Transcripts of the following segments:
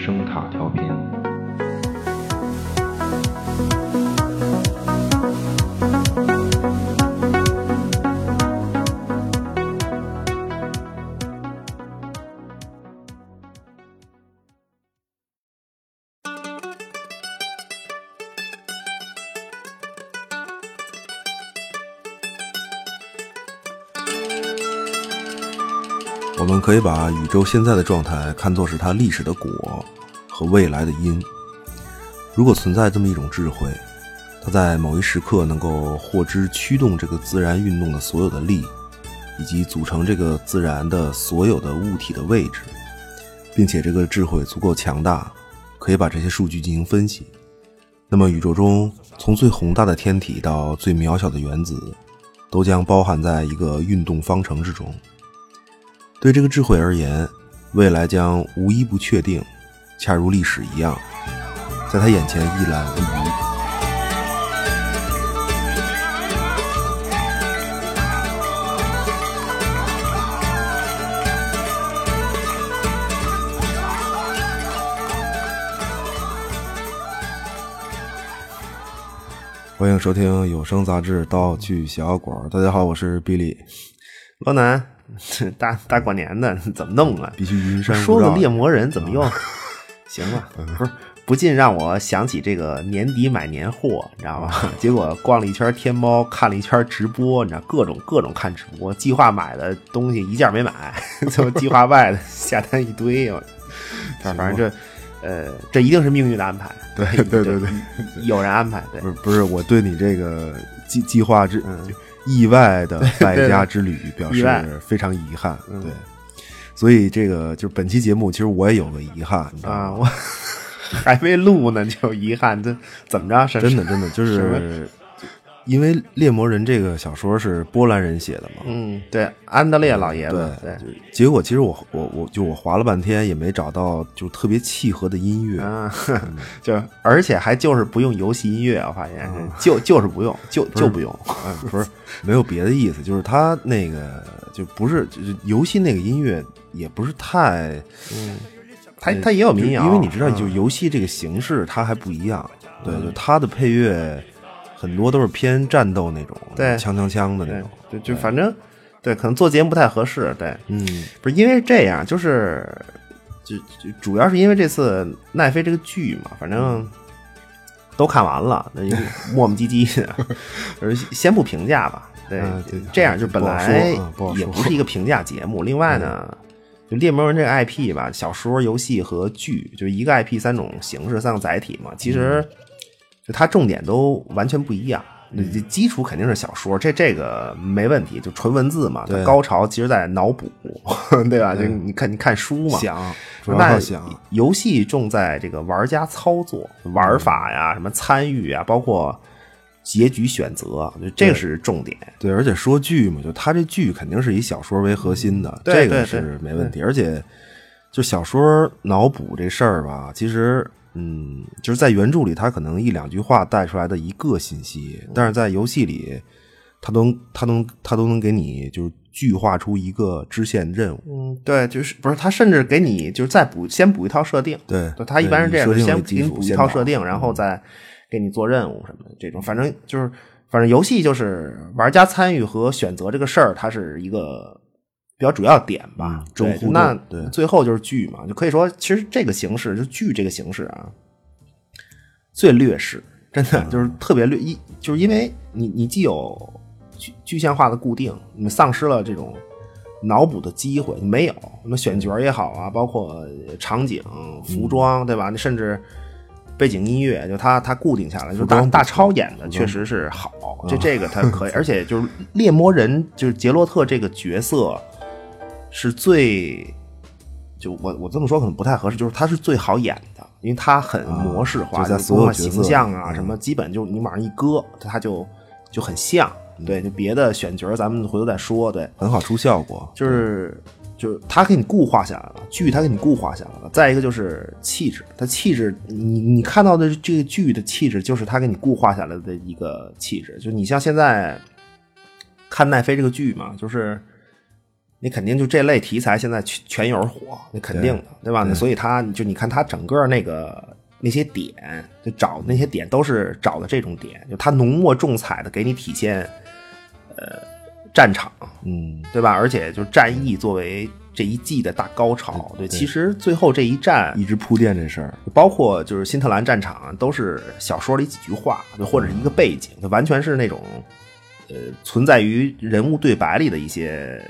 声卡调频。可以把宇宙现在的状态看作是它历史的果和未来的因。如果存在这么一种智慧，它在某一时刻能够获知驱动这个自然运动的所有的力，以及组成这个自然的所有的物体的位置，并且这个智慧足够强大，可以把这些数据进行分析，那么宇宙中从最宏大的天体到最渺小的原子，都将包含在一个运动方程之中。对这个智慧而言，未来将无一不确定，恰如历史一样，在他眼前一览无余。欢迎收听有声杂志《道具小馆》。大家好，我是比利。老南，大大过年的怎么弄啊？必须云山说个猎魔人怎么又 行了？不是，不禁让我想起这个年底买年货，你知道吗？结果逛了一圈天猫，看了一圈直播，你知道各种各种看直播，计划买的东西一件没买，就计划外的下单一堆。我反正这，呃，这一定是命运的安排。对对对对，有人安排。对不，是不是，我对你这个计计划之、嗯就意外的 败家之旅表示非常遗憾。嗯对，所以这个就是本期节目，其实我也有个遗憾，你知道啊，吗？我 还没录呢，就遗憾，这怎么着？是真的真的就什是因为《猎魔人》这个小说是波兰人写的嘛，嗯，对，安德烈老爷子，对，对。结果其实我我我就我划了半天也没找到就特别契合的音乐，啊，就而且还就是不用游戏音乐，我发现是就就是不用，就就不用，嗯，不是没有别的意思，就是他那个就不是就是游戏那个音乐也不是太，嗯他他也有民谣，因为你知道，嗯。就游戏这个形式它还不一样，对，就它的配乐很多都是偏战斗那种，对枪枪枪的那种，就就反正对，可能做节目不太合适，对，嗯不是因为这样，就是就就主要是因为这次奈飞这个剧嘛，反正都看完了，那就 磨磨唧唧的，就是先不评价吧。对这样就本来也不是一个评价节目。另外呢，就猎魔人这个 IP 吧，小说、游戏和剧，就是一个 IP 三种形式、三个载体嘛。其实就它重点都完全不一样。你这基础肯定是小说，这这个没问题，就纯文字嘛。对高潮其实在脑补，对吧？就你看你看书嘛，想，主要那想，游戏重在这个玩家操作、玩法呀、什么参与啊，包括结局选择，就这个是重点。对，而且说剧嘛，就它这剧肯定是以小说为核心的，对这个是没问题。而且就小说脑补这事儿吧，其实嗯，就是在原著里，他可能一两句话带出来的一个信息，但是在游戏里，他都他都他都能给你就是具化出一个支线任务。嗯，对，就是不是他甚至给你就是再补先补一套设定，对对他一般是这样，先给你补一套设定，然后再给你做任务什么的这种，反正就是反正游戏就是玩家参与和选择这个事儿，它是一个比较主要点吧嗯。中那对最后就是剧嘛，就可以说其实这个形式就剧这个形式啊，最劣势，真的嗯就是特别劣，一就是因为你你既有具具象化的固定，你丧失了这种脑补的机会，没有什么选角也好啊，包括场景、服装，对吧？你甚至背景音乐，就它它固定下来，就是大大超演的确实是好，这这个它可以，而且就是猎魔人，就是杰洛特这个角色是最。就我我这么说可能不太合适，就是他是最好演的，因为他很模式化，就在是包括所有形象啊嗯什么，基本就你往上一搁，他就就很像。对，就别的选角咱们回头再说。对，很好出效果，就是就是他给你固化下来了，剧他给你固化下来了。再一个就是气质，他气质，你你看到的这个剧的气质，就是他给你固化下来的一个气质。就你像现在看奈飞这个剧嘛，就是你肯定就这类题材现在全全有人火，那肯定的，对吧？那所以他就你看他整个那个那些点，就找那些点都是找的这种点，就他浓墨重彩的给你体现，呃，战场，嗯，对吧？而且就是战役作为这一季的大高潮，对，其实最后这一战一直铺垫这事儿，包括就是新特兰战场，都是小说里几句话，就或者是一个背景，就完全是那种呃存在于人物对白里的一些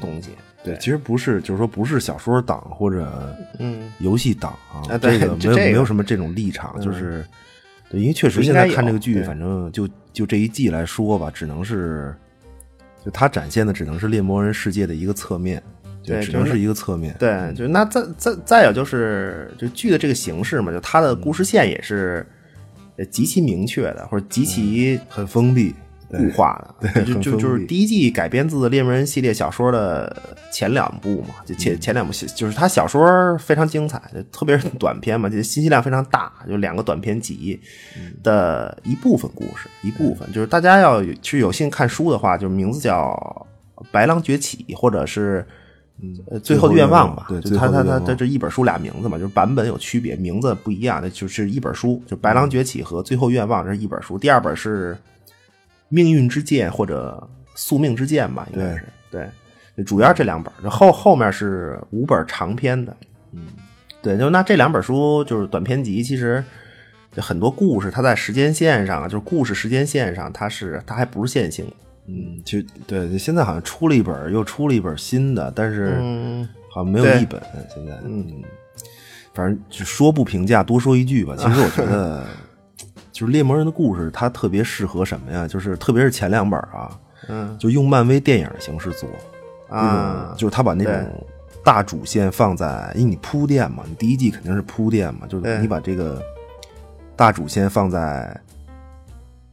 东西。对，其实不是，就是说不是小说党或者嗯。游戏党啊这对个没有这个没有什么这种立场，就是对，因为确实现在看这个剧，反正就就这一季来说吧，只能是就它展现的只能是猎魔人世界的一个侧面，就对只能是一个侧面。对，就那再再再有就是就剧的这个形式嘛，就它的故事线也是呃极其明确的，或者极其很封闭，固化的，对就就就是第一季改编自《猎魔人》系列小说的前两部嘛，就嗯。前前两部就是他小说非常精彩，就特别是短篇嘛，就信息量非常大，就两个短篇集嗯的一部分故事，一部分就是大家要有去有幸看书的话，就是名字叫《白狼崛起》或者是。呃，最后的愿望吧，对就他他他他这一本书俩名字嘛，就是版本有区别，名字不一样，那就是一本书，就《白狼崛起》和《最后愿望》这是一本书，第二本是《命运之剑》或者《宿命之剑》吧，应该是对，就主要这两本，后后面是五本长篇的，嗯，对，就那这两本书就是短篇集，其实就很多故事，它在时间线上，就是故事时间线上，它是它还不是线性。的，嗯，其实对，现在好像出了一本，又出了一本新的，但是嗯。好像没有一本。现在，嗯，反正就说不评价，多说一句吧。其实我觉得，就是猎魔人的故事，它特别适合什么呀？就是特别是前两本啊，嗯就用漫威电影的形式做啊就是他把那种大主线放在，因为你铺垫嘛，你第一季肯定是铺垫嘛，就是你把这个大主线放在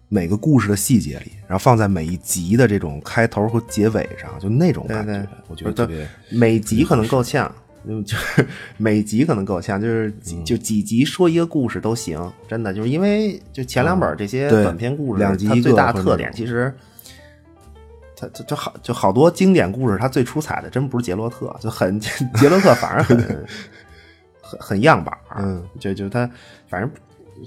每个故事的细节里，然后放在每一集的这种开头和结尾上，就那种感觉，对对我觉得特别。每集可能够呛，嗯，就 是每集可能够呛，就是嗯。就几集说一个故事都行，真的就是因为就前两本这些短篇故事，两集它最大的特点其实。它就就好就好多经典故事，它最出彩的真不是杰洛特，就很 杰洛特反而很 很很样板儿。嗯，就就他反正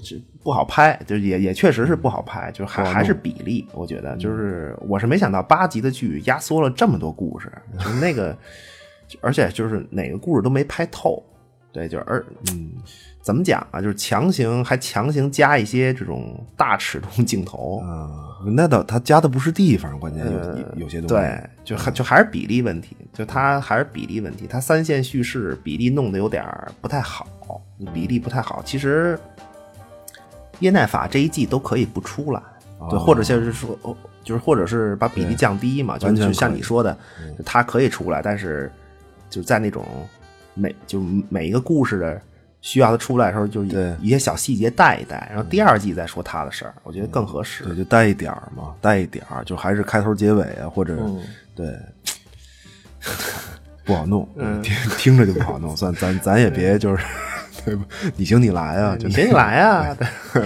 是不好拍，就也也确实是不好拍，就还还是比例，我觉得就是我是没想到八集的剧压缩了这么多故事，就是那个，而且就是哪个故事都没拍透，对，就是而嗯，怎么讲啊？就是强行还强行加一些这种大尺度镜头，啊，那倒他加的不是地方，关键有呃有有些东西，对，就还就还是比例问题，就他还是比例问题，他三线叙事比例弄得有点不太好，比例不太好。其实耶奈法这一季都可以不出来，对，或者就是说，哦就是或者是把比例降低嘛，就就像你说的，就它可以出来，但是就在那种每就每一个故事的。需要他出来的时候，就对。一些小细节带一带，然后第二季再说他的事儿，我觉得更合适。对，就带一点儿嘛，带一点儿，就还是开头结尾啊，或者、嗯。对，不好弄，听听着就不好弄，算咱咱也别就是，对吧？你行你来啊，你行你来啊，对，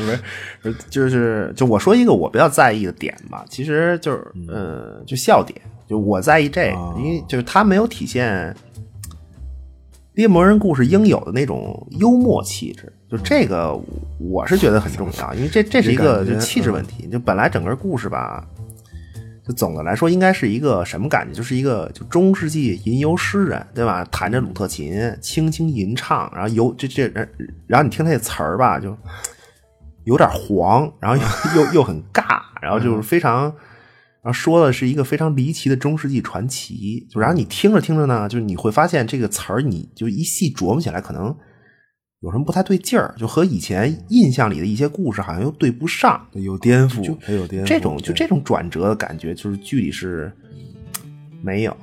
不是，就是就我说一个我比较在意的点吧，其实就是呃，就笑点，就我在意这个，啊因为就是他没有体现猎魔人故事应有的那种幽默气质，就这个我是觉得很重要，因为这这是一个就气质问题，就本来整个故事吧。就总的来说，应该是一个什么感觉？就是一个就中世纪吟游诗人，对吧？弹着鲁特琴，轻轻吟唱，然后有这这，然后你听他那词儿吧，就有点黄，然后又 又又很尬，然后就是非常，然后说的是一个非常离奇的中世纪传奇。就然后你听着听着呢，就是你会发现这个词儿，你就一细琢磨起来，可能有什么不太对劲儿，就和以前印象里的一些故事好像又对不上。有颠覆，还有颠覆，这种就这种转折的感觉，就是剧里是没有。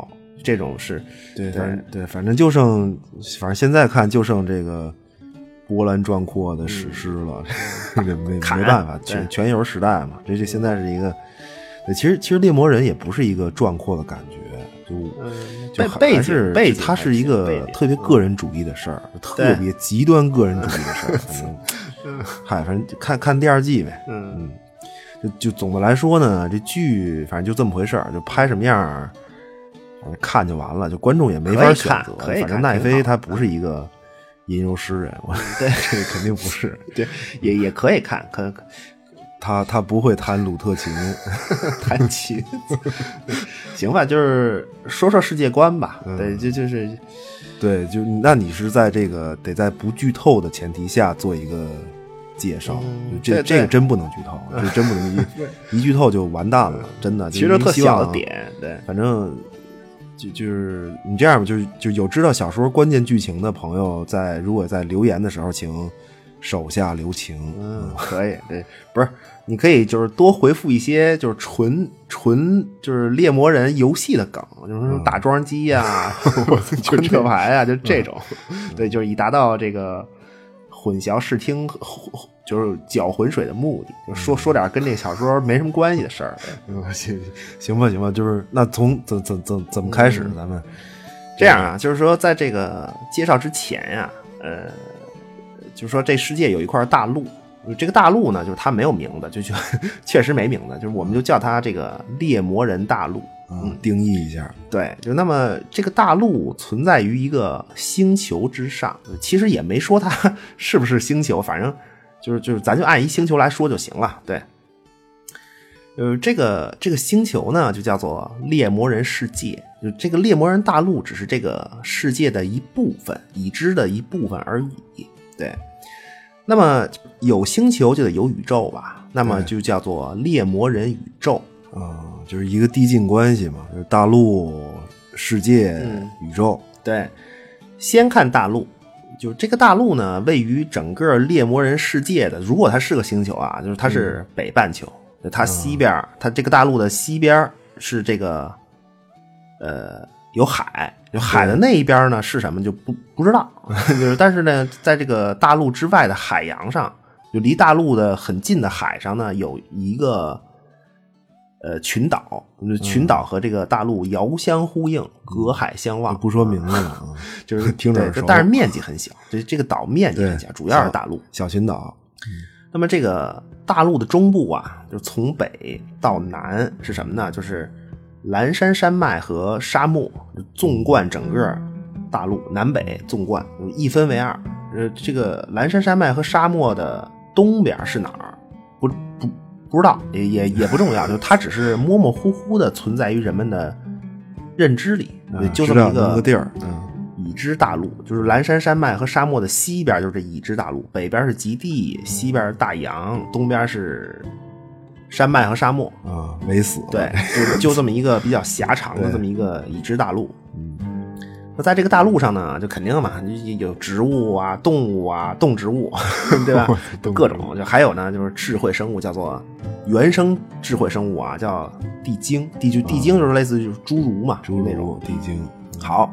这种是对，反正对，反正就剩，反正现在看就剩这个波澜壮阔的史诗了，这没没办法，全全游时代嘛，这这现在是一个，对，其实其实猎魔人也不是一个壮阔的感觉，就就还是景背景它是一个特别个人主义的事儿，特别极端个人主义的事儿，反正，嗨，反正看看第二季呗，嗯就就总的来说呢，这剧反正就这么回事儿，就拍什么样儿，看就完了，就观众也没法选择。反正奈飞他不是一个吟游诗人，我对这个肯定不是。对，也也可以看，可可他他不会弹鲁特琴，弹琴，行吧，就是说说世界观吧。嗯对，就就是对，就那你是在这个得在不剧透的前提下做一个介绍，嗯这这个真不能剧透，这真不能一一剧透就完蛋了，真的。其实特小的点，对，反正就就是你这样吧，就是就有知道小说关键剧情的朋友在，如果在留言的时候，请手下留情。嗯，可以，对，不是，你可以就是多回复一些就是纯纯就是猎魔人游戏的梗，就是嗯说打桩机 呀、昆特牌啊，就这种，对，就是以达到这个混淆视听就是搅浑水的目的，就说说点跟这小说没什么关系的事儿。对嗯，行行吧，行吧，就是那从怎怎怎怎么开始？咱们？这样啊，就是说在这个介绍之前呀、呃，就是说这世界有一块大陆，这个大陆呢，就是它没有名字，就就 确实没名字，就是我们就叫它这个猎魔人大陆。嗯定义一下，对，就那么这个大陆存在于一个星球之上，其实也没说它 是不是星球，反正就是就是咱就按一星球来说就行了。对，呃，这个这个星球呢，就叫做猎魔人世界，就这个猎魔人大陆只是这个世界的一部分，已知的一部分而已。对，那么有星球就得有宇宙吧，那么就叫做猎魔人宇宙。啊、就是一个递进关系嘛，就是大陆、世界、嗯。宇宙。对，先看大陆，就是这个大陆呢，位于整个猎魔人世界的，如果它是个星球啊，就是它是北半球，就它西边儿，它这个大陆的西边是这个，呃，有海，有海的那一边呢是什么就不不知道，就是但是呢，在这个大陆之外的海洋上，就离大陆的很近的海上呢，有一个。呃，群岛，就是群岛和这个大陆遥相呼应，隔海相望。不说名字了啊，就是听着但是面积很小，这这个岛面积很小，主要是大陆。小群岛。那么这个大陆的中部啊，就从北到南是什么呢？就是蓝山山脉和沙漠纵贯整个大陆，南北纵贯一分为二。呃，这个蓝山山脉和沙漠的东边是哪儿？不不不知道，也也也不重要，就它只是模模糊糊的存在于人们的认知里，嗯就这么一个地儿嗯已知大陆，就是蓝山山脉和沙漠的西边就是这已知大陆，北边是极地，西边是大洋，东边是山脉和沙漠。啊，没死。对，就就这么一个比较狭长的这么一个已知大陆。嗯，那在这个大陆上呢，就肯定嘛，有有植物啊、动物啊、动植物，对吧？各种，就还有呢，就是智慧生物，叫做原生智慧生物啊，叫地精。地就地精就是类似于就是侏儒嘛，侏儒那种、地精，好，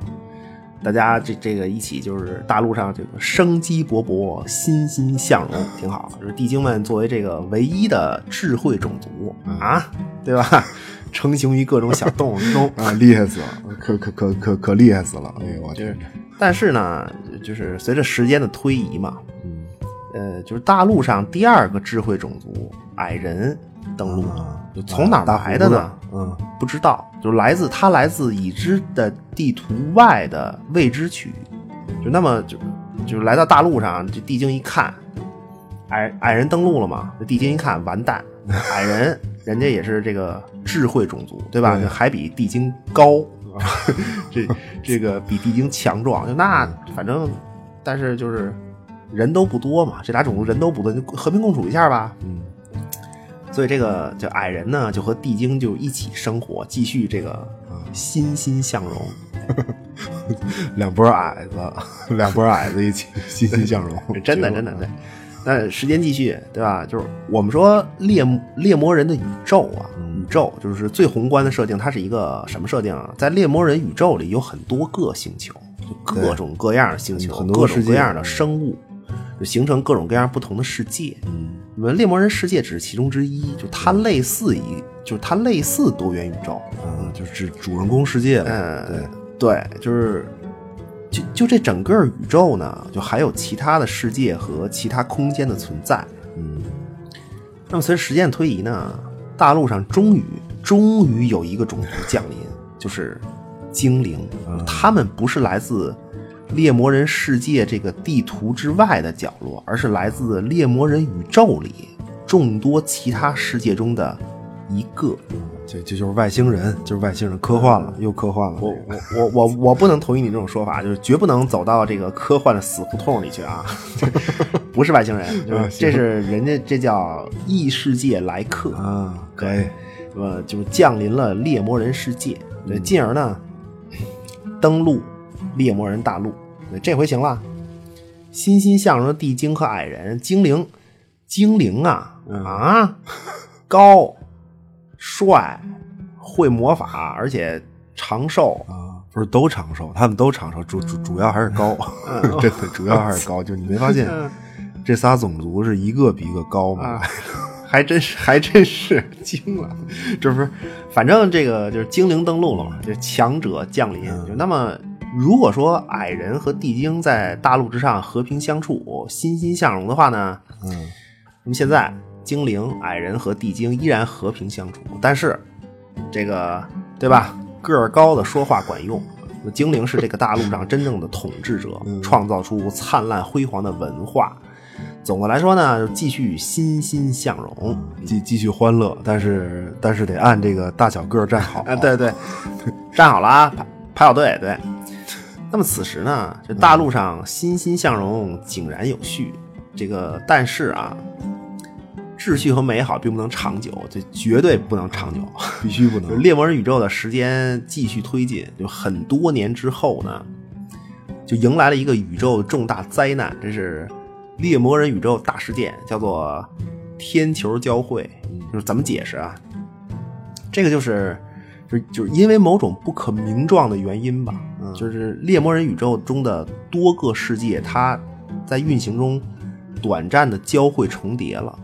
大家这这个一起就是大陆上这个生机勃勃、欣欣向荣，挺好。就是地精们作为这个唯一的智慧种族啊，对吧？成型于各种小动物之中。啊，厉害死了，可可可可可厉害死了！哎呦我就是天，，但是呢，就是随着时间的推移嘛，嗯呃，就是大陆上第二个智慧种族矮人登陆，啊就从哪儿来的呢？嗯不知道，就是来自它来自已知的地图外的未知区域，就那么就就是来到大陆上，这地精一看，矮矮人登陆了嘛，这地精一看完蛋，矮人人家也是这个智慧种族，对吧？对还比地精高，这这个比地精强壮，就那反正，但是就是人都不多嘛，这俩种族人都不多，就和平共处一下吧。嗯所以这个就矮人呢，就和地精就一起生活，继续这个欣欣向荣。两波矮子，两波矮子一起欣欣向荣，真的真的对。那时间继续，对吧？就是我们说猎猎魔人的宇宙啊，宇宙就是最宏观的设定，它是一个什么设定啊？在猎魔人宇宙里有很多个星球，各种各样的星球，各种各样的生物，就形成各种各样不同的世界。嗯我们猎魔人世界只是其中之一，就它类似于，就是它类似多元宇宙。嗯，就是主人公世界了，嗯，对，对，就是就就这整个宇宙呢，就还有其他的世界和其他空间的存在。嗯那么随着时间的推移呢，大陆上终于终于有一个种族降临，就是精灵，他们不是来自猎魔人世界这个地图之外的角落，而是来自猎魔人宇宙里众多其他世界中的一个。这这就是外星人，就是外星人，科幻了，又科幻了。我我我我我不能同意你这种说法，就是绝不能走到这个科幻的死胡同里去啊！不是外星人，就是这是人家这叫异世界来客啊，可以，呃，就是降临了猎魔人世界，对，进而呢登陆猎魔人大陆，这回行了，欣欣向荣的地精和矮人精灵，精灵啊啊高。帅，会魔法，而且长寿啊！不是都长寿，他们都长寿，主主主要还是高，真的主要还是高。就你没发现这仨种族是一个比一个高吗？还真是，还真是惊了。这不是，反正这个就是精灵登陆了嘛，就强者降临。就那么，如果说矮人和地精在大陆之上和平相处、欣欣向荣的话呢？嗯，那么现在。精灵、矮人和地精依然和平相处，但是，这个对吧？个儿高的说话管用。精灵是这个大陆上真正的统治者，创造出灿烂辉煌的文化。总的来说呢，就继续欣欣向荣，继继续欢乐。但是，但是得按这个大小个站好。啊，对对，站好了啊，排排好队。对。那么此时呢，这大陆上欣欣向荣井然有序。这个但是啊。秩序和美好并不能长久，这绝对不能长久，必须不能。猎魔人宇宙的时间继续推进，就很多年之后呢，就迎来了一个宇宙重大灾难，这是猎魔人宇宙大事件，叫做天球交汇。就是怎么解释啊？这个就是，就就是因为某种不可名状的原因吧，就是猎魔人宇宙中的多个世界，它在运行中短暂的交汇重叠了。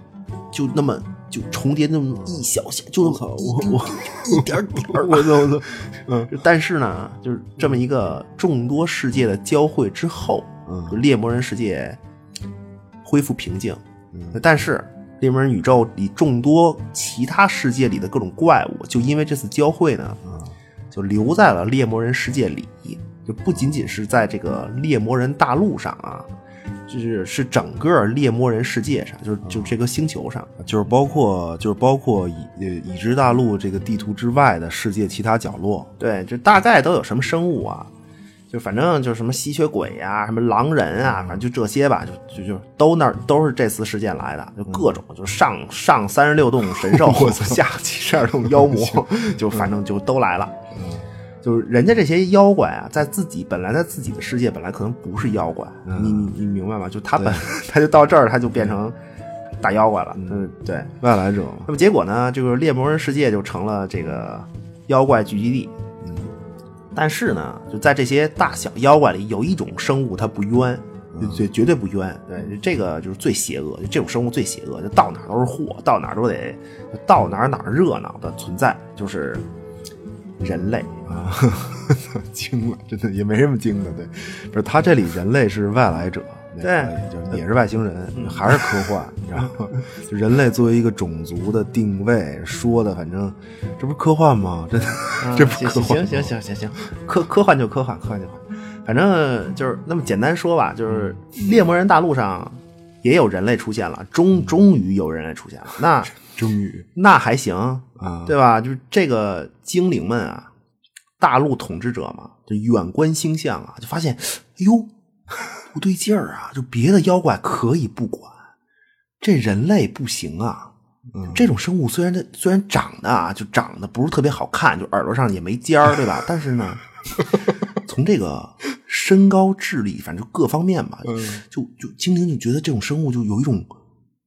就那么就重叠那么一小下，就那么我我一点点 我操我操，嗯，但是呢，就是这么一个众多世界的交汇之后，嗯，猎魔人世界恢复平静，嗯，但是猎魔人宇宙里众多其他世界里的各种怪物，就因为这次交汇呢，嗯，就留在了猎魔人世界里，就不仅仅是在这个猎魔人大陆上啊。就是是整个猎魔人世界上，就是就这个星球上，就是包括就是包括已已知大陆这个地图之外的世界其他角落。对，就大概都有什么生物啊？就反正就是什么吸血鬼呀，什么狼人啊，反正就这些吧，就就就都那都是这次事件来的，就各种就上上三十六洞神兽，下七十二洞妖魔，就反正就都来了。就是人家这些妖怪啊，在自己本来在自己的世界本来可能不是妖怪，你你你明白吗？就他本 他就到这儿他就变成大妖怪了，嗯，对，外来者。那么结果呢，就是猎魔人世界就成了这个妖怪聚集地。嗯，但是呢，就在这些大小妖怪里，有一种生物它不冤，绝绝对不冤。对，这个就是最邪恶，就这种生物最邪恶，就到哪都是祸，到哪都得到哪哪热闹的存在，就是人类。啊，惊了，真的也没什么惊的，对，不是他这里人类是外来者，对，就也是外星人，还是科幻，你知道吗？就人类作为一个种族的定位说的，反正这不是科幻吗？这 这不科幻？行行行行行，科科幻就科幻，科幻就科幻，反正就是那么简单说吧，就是猎魔人大陆上也有人类出现了，终终于有人类出现了，那 终于那还行啊，对吧？就是这个精灵们啊。大陆统治者嘛，就远观星象啊，就发现，哎呦，不对劲儿啊！就别的妖怪可以不管，这人类不行啊。这种生物虽然它虽然长得啊，就长得不是特别好看，就耳朵上也没尖儿，对吧？但是呢，从这个身高、智力，反正各方面吧，就就精灵就觉得这种生物就有一种。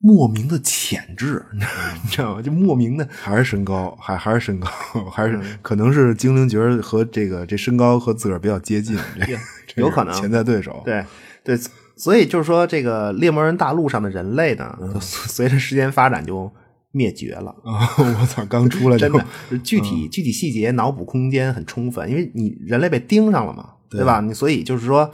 莫名的潜质，你知道吗？就莫名的，还是身高，还 还是身高，还是可能是精灵觉得和这个这身高和自个儿比较接近，这有可能潜在对手。对对，所以就是说，这个猎魔人大陆上的人类呢，随着时间发展就灭绝了啊。我操，刚出来 真的，具体具体细节脑补空间很充分，因为你人类被盯上了嘛，对吧？你所以就是说，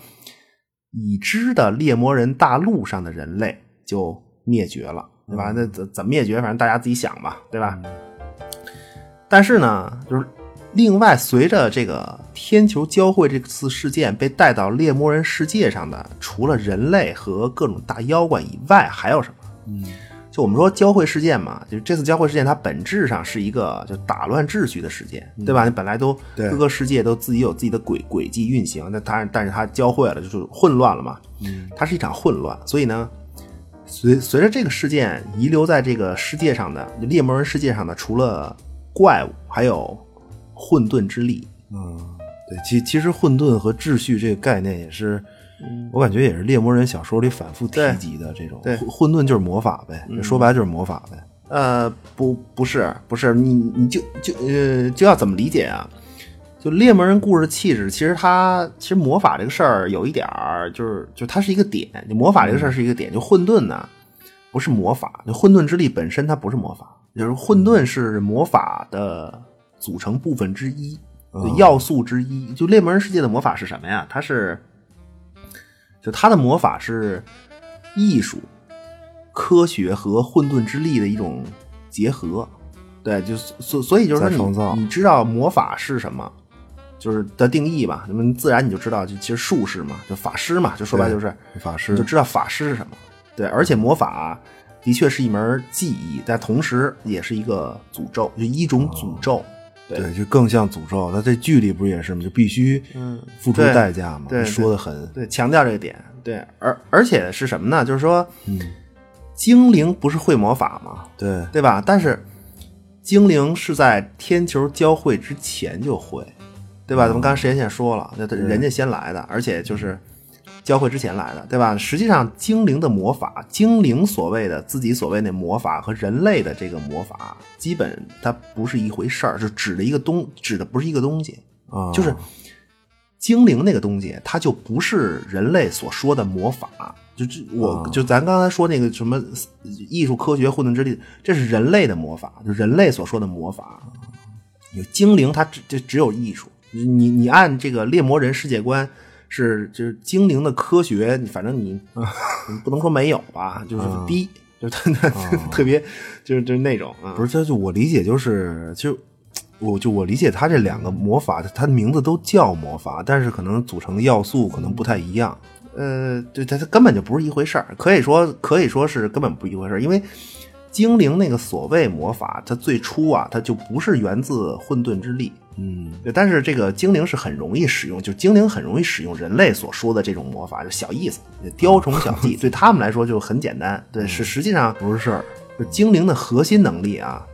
已知的猎魔人大陆上的人类就。灭绝了，对吧？那怎怎么灭绝？反正大家自己想吧，对吧？但是呢，就是另外，随着这个天球交汇这次事件被带到猎魔人世界上的，除了人类和各种大妖怪以外，还有什么？嗯，就我们说交汇事件嘛，就这次交汇事件，它本质上是一个就打乱秩序的事件，对吧？你本来都各个世界都自己有自己的轨轨迹运行，那它但是它交汇了，就是混乱了嘛。嗯，它是一场混乱，所以呢，随随着这个事件遗留在这个世界上的猎魔人世界上的，除了怪物，还有混沌之力。嗯，对，其其实混沌和秩序这个概念也是，我感觉也是猎魔人小说里反复提及的这种对混混沌就是魔法呗，说白了就是魔法呗。呃，不，不是，不是，你你就就呃就要怎么理解啊？就猎魔人故事的气质，其实它其实魔法这个事儿有一点儿，就是就它是一个点，就魔法这个事儿是一个点，就混沌呢不是魔法，就混沌之力本身它不是魔法，就是混沌是魔法的组成部分之一，就要素之一。就猎魔人世界的魔法是什么呀？它是就它的魔法是艺术、科学和混沌之力的一种结合。对，就所所以就是说你你知道魔法是什么，就是的定义吧。那么自然你就知道，就其实术士嘛，就法师嘛，就说白就是法师就知道法师是什么。对，而且魔法的确是一门技艺，但同时也是一个诅咒，就一种诅咒。对对，就更像诅咒。那这剧里不是也是吗？就必须嗯付出代价嘛，对对说的很对，强调这个点。对，而而且是什么呢？就是说，嗯，精灵不是会魔法吗？对对吧？但是精灵是在天球交汇之前就会，对吧？咱们刚才时间线说了，那他人家先来的，而且就是交汇之前来的，对吧？实际上，精灵的魔法，精灵所谓的自己所谓那魔法和人类的这个魔法，基本它不是一回事儿，是指的一个东，指的不是一个东西，啊，就是精灵那个东西，它就不是人类所说的魔法。就这，我、啊就咱刚才说那个什么艺术、科学、混沌之力，这是人类的魔法，就人类所说的魔法。有精灵，它只就只有艺术。你你按这个猎魔人世界观是就是精灵的科学，反正你你 不能说没有吧，就是低，就特 特别就是就是那种啊，不是，他就我理解就是，就我就我理解，它这两个魔法，它的名字都叫魔法，但是可能组成的要素可能不太一样。呃，对，它它根本就不是一回事儿，可以说可以说是根本不一回事儿，因为精灵那个所谓魔法，它最初啊，它就不是源自混沌之力，嗯，但是这个精灵是很容易使用，就精灵很容易使用人类所说的这种魔法，就小意思，雕虫小技，对他们来说就很简单，对，是实际上不是事儿。就精灵的核心能力啊，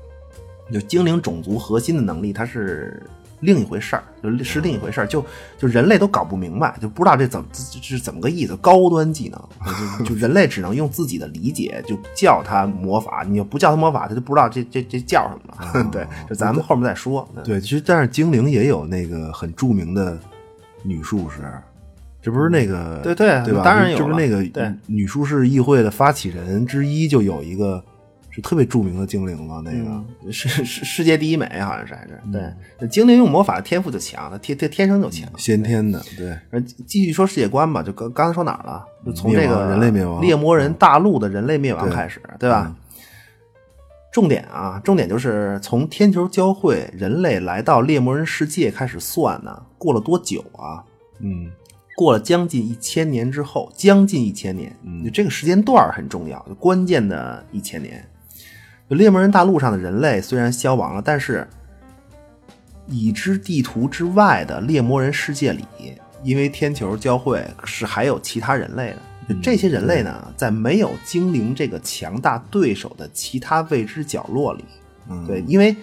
就精灵种族核心的能力，它是另一回事儿，就是另一回事儿。就就人类都搞不明白，就不知道这怎么这这是怎么个意思。高端技能，就就人类只能用自己的理解就叫它魔法，你要不叫它魔法，他就不知道这这这叫什么了。对，就咱们后面再说。对，其实但是精灵也有那个很著名的女术士，这不是那个对对对吧？当然有这不是那个女术士议会的发起人之一，就有一个是特别著名的精灵嘛，那个。嗯 是世世界第一美好像是还是对，精灵用魔法的天赋就强，他天天天生就强。先天的，对，呃，继续说世界观吧，就刚刚才说哪儿了？就从这个人类灭亡猎魔人大陆的人类灭亡开始，对吧？重点啊，重点就是从天球交汇，人类来到猎魔人世界开始算呢，过了多久啊？嗯，过了将近一千年之后，将近一千年，嗯就这个时间段很重要，就关键的一千年。就猎魔人大陆上的人类虽然消亡了，但是已知地图之外的猎魔人世界里，因为天球交汇是还有其他人类的。就这些人类呢，在没有精灵这个强大对手的其他未知角落里，嗯对，因为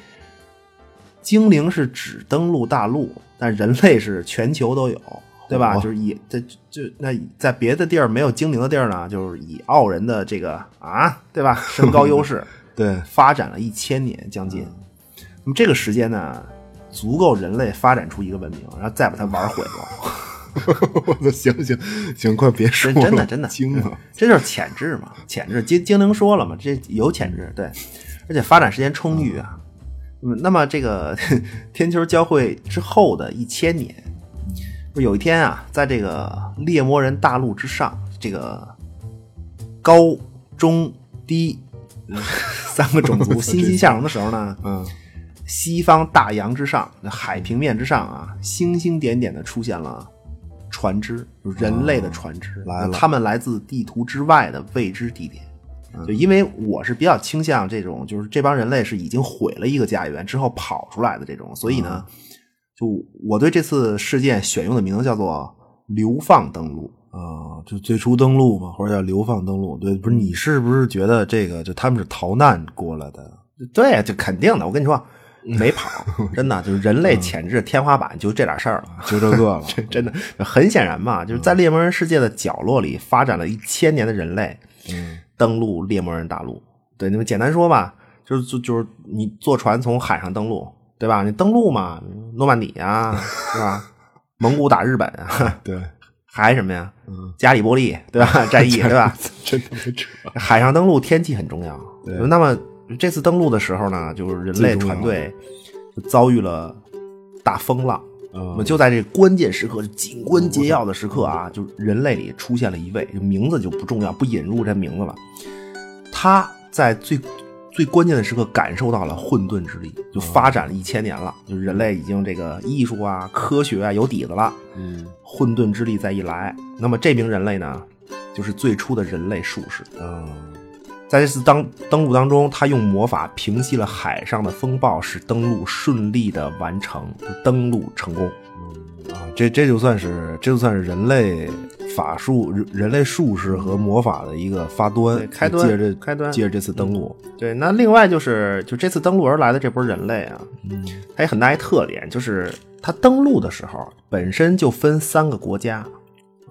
精灵是只登陆大陆，但人类是全球都有，对吧？哦就是以这就那在别的地儿没有精灵的地儿呢，就是以傲人的这个啊，对吧？身高优势对，发展了一千年将近。那么这个时间呢，足够人类发展出一个文明，然后再把它玩毁了。行行行，快别说了，真真的真的惊了，这就是潜质嘛，潜质精精灵说了嘛，这有潜质，对，而且发展时间充裕啊。嗯，那么这个 天球交汇之后的一千年，有一天啊，在这个猎魔人大陆之上，这个高中低、嗯 三个种族 欣欣向荣的时候呢，嗯。西方大洋之上，那海平面之上啊，星星点点的出现了船只，就是人类的船只，来了。他们来自地图之外的未知地点。就因为我是比较倾向这种，就是这帮人类是已经毁了一个家园之后跑出来的这种，所以呢，就我对这次事件选用的名字叫做“流放登陆”。啊，就最初登陆嘛，或者叫流放登陆。对，不是你是不是觉得这个就他们是逃难过来的？对，就肯定的。我跟你说，没跑，真的就是人类潜质天花板就这点事儿了，就这个了。这真的很显然嘛，就是在猎魔人世界的角落里发展了一千年的人类，嗯登陆猎魔人大陆。对，你们简单说吧，就是就就是你坐船从海上登陆，对吧？你登陆嘛，诺曼底啊，是吧？蒙古打日本啊，对，还什么呀？嗯，加里波利，对吧？战役，对吧？真他妈扯。海上登陆天气很重要。对那么这次登陆的时候呢，就是人类船队就遭遇了大风浪。那么嗯就在这关键时刻、紧关节要的时刻啊，就人类里出现了一位，名字就不重要，不引入这名字了。他在最最关键的时刻感受到了混沌之力，就发展了一千年了，就是人类已经这个艺术啊、科学啊有底子了。嗯混沌之力再一来，那么这名人类呢，就是最初的人类术士。嗯在这次当登陆当中，他用魔法平息了海上的风暴，使登陆顺利的完成，登陆成功。啊，这这就算是这就算是人类法术、人人类术士和魔法的一个发端，开端借着开端。借着这次登陆，对，那另外就是，就这次登陆而来的这波人类啊，嗯。它有很大一特点，就是它登陆的时候本身就分三个国家，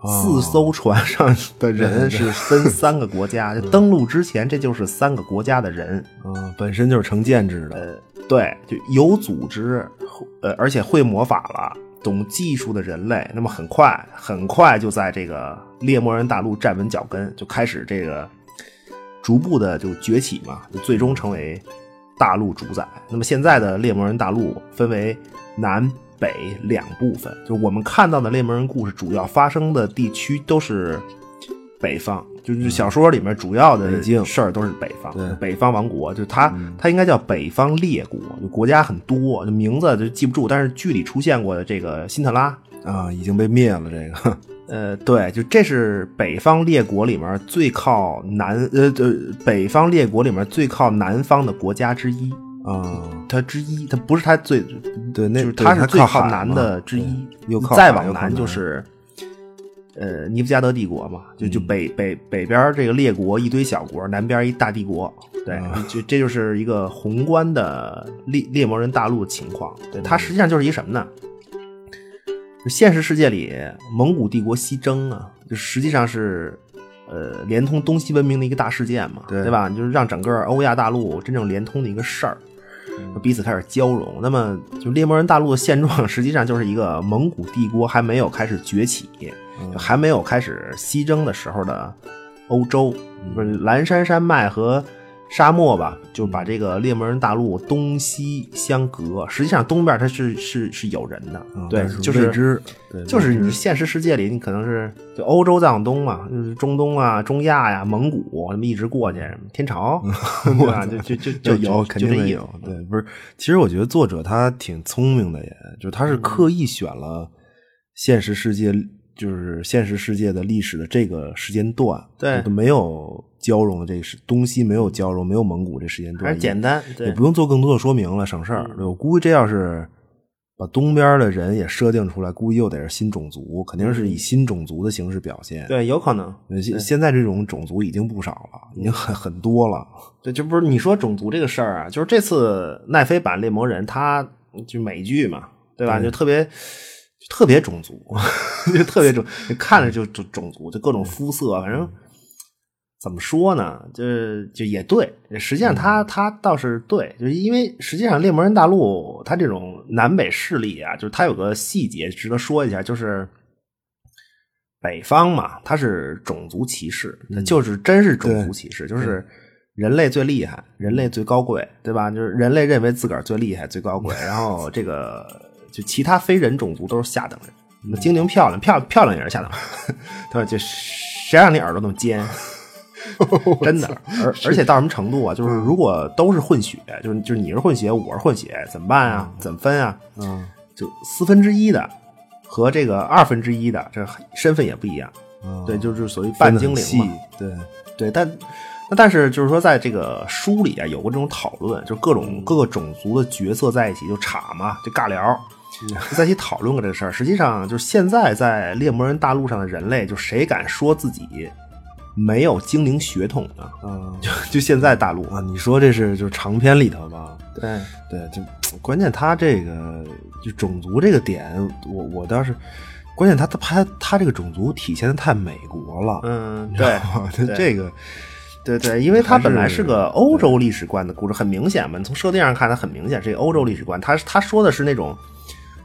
哦。四艘船上的人是分三个国家，就登陆之前这就是三个国家的人，嗯，本身就是成建制的，对，就有组织，呃，而且会魔法了，懂技术的人类，那么很快很快就在这个猎魔人大陆站稳脚跟，就开始这个逐步的就崛起嘛，就最终成为大陆主宰。那么现在的猎魔人大陆分为南北两部分，就我们看到的猎魔人故事主要发生的地区都是北方。就是小说里面主要的事儿都是北方，对北方王国，就它它应该叫北方列国，就国家很多，就名字就记不住，但是剧里出现过的这个辛特拉，啊，已经被灭了。这个，呃，对，就这是北方列国里面最靠南，呃呃，北方列国里面最靠南方的国家之一，啊，它之一，它不是它最，对，那就是对它它是最靠南的之一对，又靠再往南就是。呃，尼夫加德帝国嘛，就嗯就北、北北边这个列国一堆小国，南边一大帝国，对，啊就这就是一个宏观的猎猎魔人大陆的情况。对，它实际上就是一什么呢？就现实世界里，蒙古帝国西征啊，就实际上是呃连通东西文明的一个大事件嘛，对吧？就是让整个欧亚大陆真正连通的一个事儿。彼此开始交融，那么就猎魔人大陆的现状，实际上就是一个蒙古帝国还没有开始崛起，就还没有开始西征的时候的欧洲，不是蓝山山脉和沙漠吧，就把这个猎魔人大陆东西相隔。实际上东边它是是是有人的，对，就是未知对就是你现实世界里，你可能是就欧洲再往东嘛，就是中东啊、中亚呀、蒙古，那么一直过去，天朝，对吧？就就就就 有肯定有，对，不是。其实我觉得作者他挺聪明的，也就是他是嗯刻意选了现实世界，就是现实世界的历史的这个时间段，对都没有交融的这个时东西没有交融，没有蒙古这时间段，还是简单，对也不用做更多的说明了，省事儿。对我估计这要是把东边的人也设定出来，估计又得是新种族，肯定是以新种族的形式表现。对，有可能。现现在这种种族已经不少了，已经很很多了。对，就不是你说种族这个事儿啊，就是这次奈飞版猎魔人，他就美剧嘛，对吧？就特别就特别种族，就特别种，你看着就就种族，就各种肤色，反正怎么说呢？就就也对，实际上他他倒是对，就是因为实际上猎魔人大陆它这种南北势力啊，就是它有个细节值得说一下，就是。北方嘛，它是种族歧视，它就是真是种族歧视，就是人类最厉害，人类最高贵，对吧？就是人类认为自个儿最厉害、最高贵，然后这个就其他非人种族都是下等人。那精灵漂亮，漂漂亮也是下等人，对吧？就谁让你耳朵那么尖，真的。而而且到什么程度啊？就是如果都是混血，就是就是你是混血，我是混血，怎么办啊？怎么分啊？嗯就四分之一的和这个二分之一的，这身份也不一样。嗯，对，就是属于半精灵嘛。对，对，但那但是就是说，在这个书里啊，有过这种讨论，就各嗯种各个种族的角色在一起就插嘛，就尬聊，在一起讨论过这个事儿。实际上，就是现在在猎魔人大陆上的人类，就谁敢说自己没有精灵血统呢？嗯就就现在大陆啊，你说这是就是长篇里头吧？对，对，就关键他这个就种族这个点，我我倒是关键他他他他这个种族体现的太美国了，嗯，对，吗这对这个对对，因为他本来是个欧洲历史观的故事，很明显嘛。你从设定上看，它很明显是一个欧洲历史观。他他说的是那种，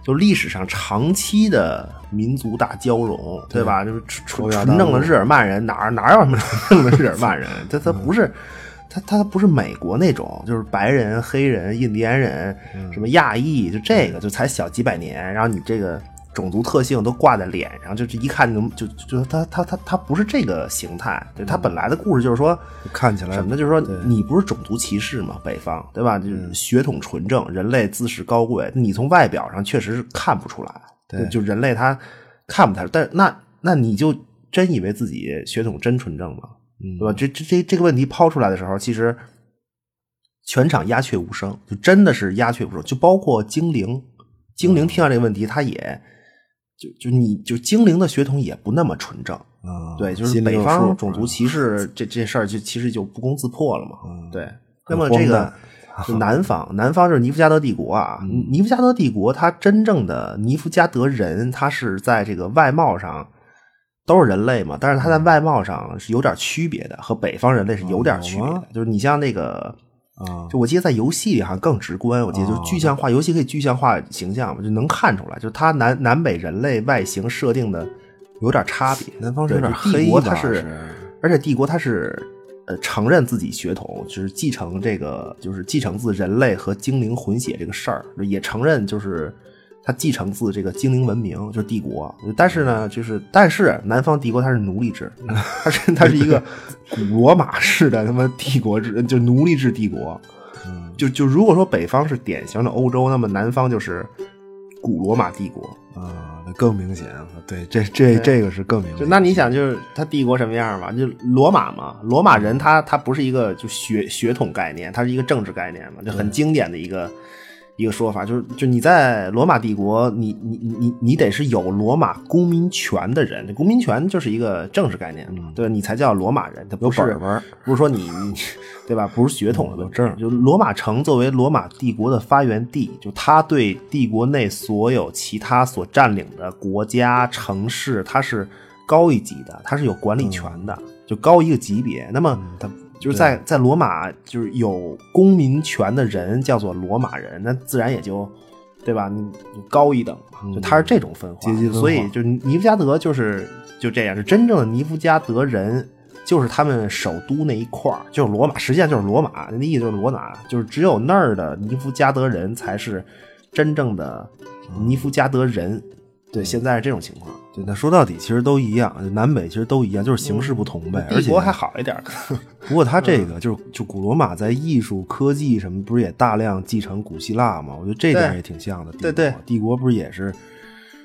就历史上长期的民族大交融，对吧？就是纯纯正的日耳曼人，哪儿哪儿有什么纯正的日耳曼人？他他不是。他他不是美国那种，就是白人、黑人、印第安人，什么亚裔，就这个就才小几百年，然后你这个种族特性都挂在脸上，就是一看就能就就就他他他他不是这个形态，对他本来的故事就是说，看起来什么呢？就是说你不是种族歧视嘛，北方对吧？就是血统纯正，人类自视高贵，你从外表上确实是看不出来，对就就人类他看不太出，但那那你就真以为自己血统真纯正吗？嗯对吧？这这这这个问题抛出来的时候，其实全场鸦雀无声，就真的是鸦雀无声。就包括精灵，精灵听到这个问题，他也就就你就精灵的血统也不那么纯正，啊，对，就是北方种族歧视这这事儿，就其实就不攻自破了嘛。嗯对，那么这个南方，南方就是尼夫加德帝国啊。嗯尼夫加德帝国，它真正的尼夫加德人，他是在这个外貌上都是人类嘛，但是他在外貌上是有点区别的，和北方人类是有点区别的哦。就是你像那个。啊，就我记得在游戏里好像更直观，我记得就具象化，游戏可以具象化形象嘛，就能看出来，就是它南南北人类外形设定的有点差别。南方是有点黑吧它是是，而且帝国它是呃承认自己血统，就是继承这个就是继承自人类和精灵混血这个事儿，也承认就是它继承自这个精灵文明，就是帝国。但是呢，就是但是南方帝国它是奴隶制，它是它是一个古罗马式的他妈帝国制，就奴隶制帝国。嗯就就如果说北方是典型的欧洲，那么南方就是古罗马帝国。啊，那更明显了。对，这这这个是更明就显。那你想，就是他帝国什么样嘛？就罗马嘛，罗马人他他不是一个就血血统概念，它是一个政治概念嘛，就很经典的一个一个说法，就是就你在罗马帝国，你你你你你得是有罗马公民权的人，公民权就是一个政治概念嘛，对，你才叫罗马人，他不是不是说你你 对吧？不是血统的有证就罗马城作为罗马帝国的发源地，就他对帝国内所有其他所占领的国家、城市，它是高一级的，它是有管理权的，就高一个级别。那么，它就是在在罗马，就是有公民权的人叫做罗马人，那自然也就对吧？你你高一等嘛，就他是这种分化所以就尼夫加德就是就这样，是真正的尼夫加德人。就是他们首都那一块儿，就是罗马，实际上就是罗马，那意思就是罗马，就是只有那儿的尼夫加德人才是真正的尼夫加德人。对，现在是这种情况。对，那说到底其实都一样，南北其实都一样，就是形式不同呗。而且帝国还好一点，不过他这个就是就古罗马在艺术、科技什么，不是也大量继承古希腊吗？我觉得这点也挺像的。对对帝国不是也是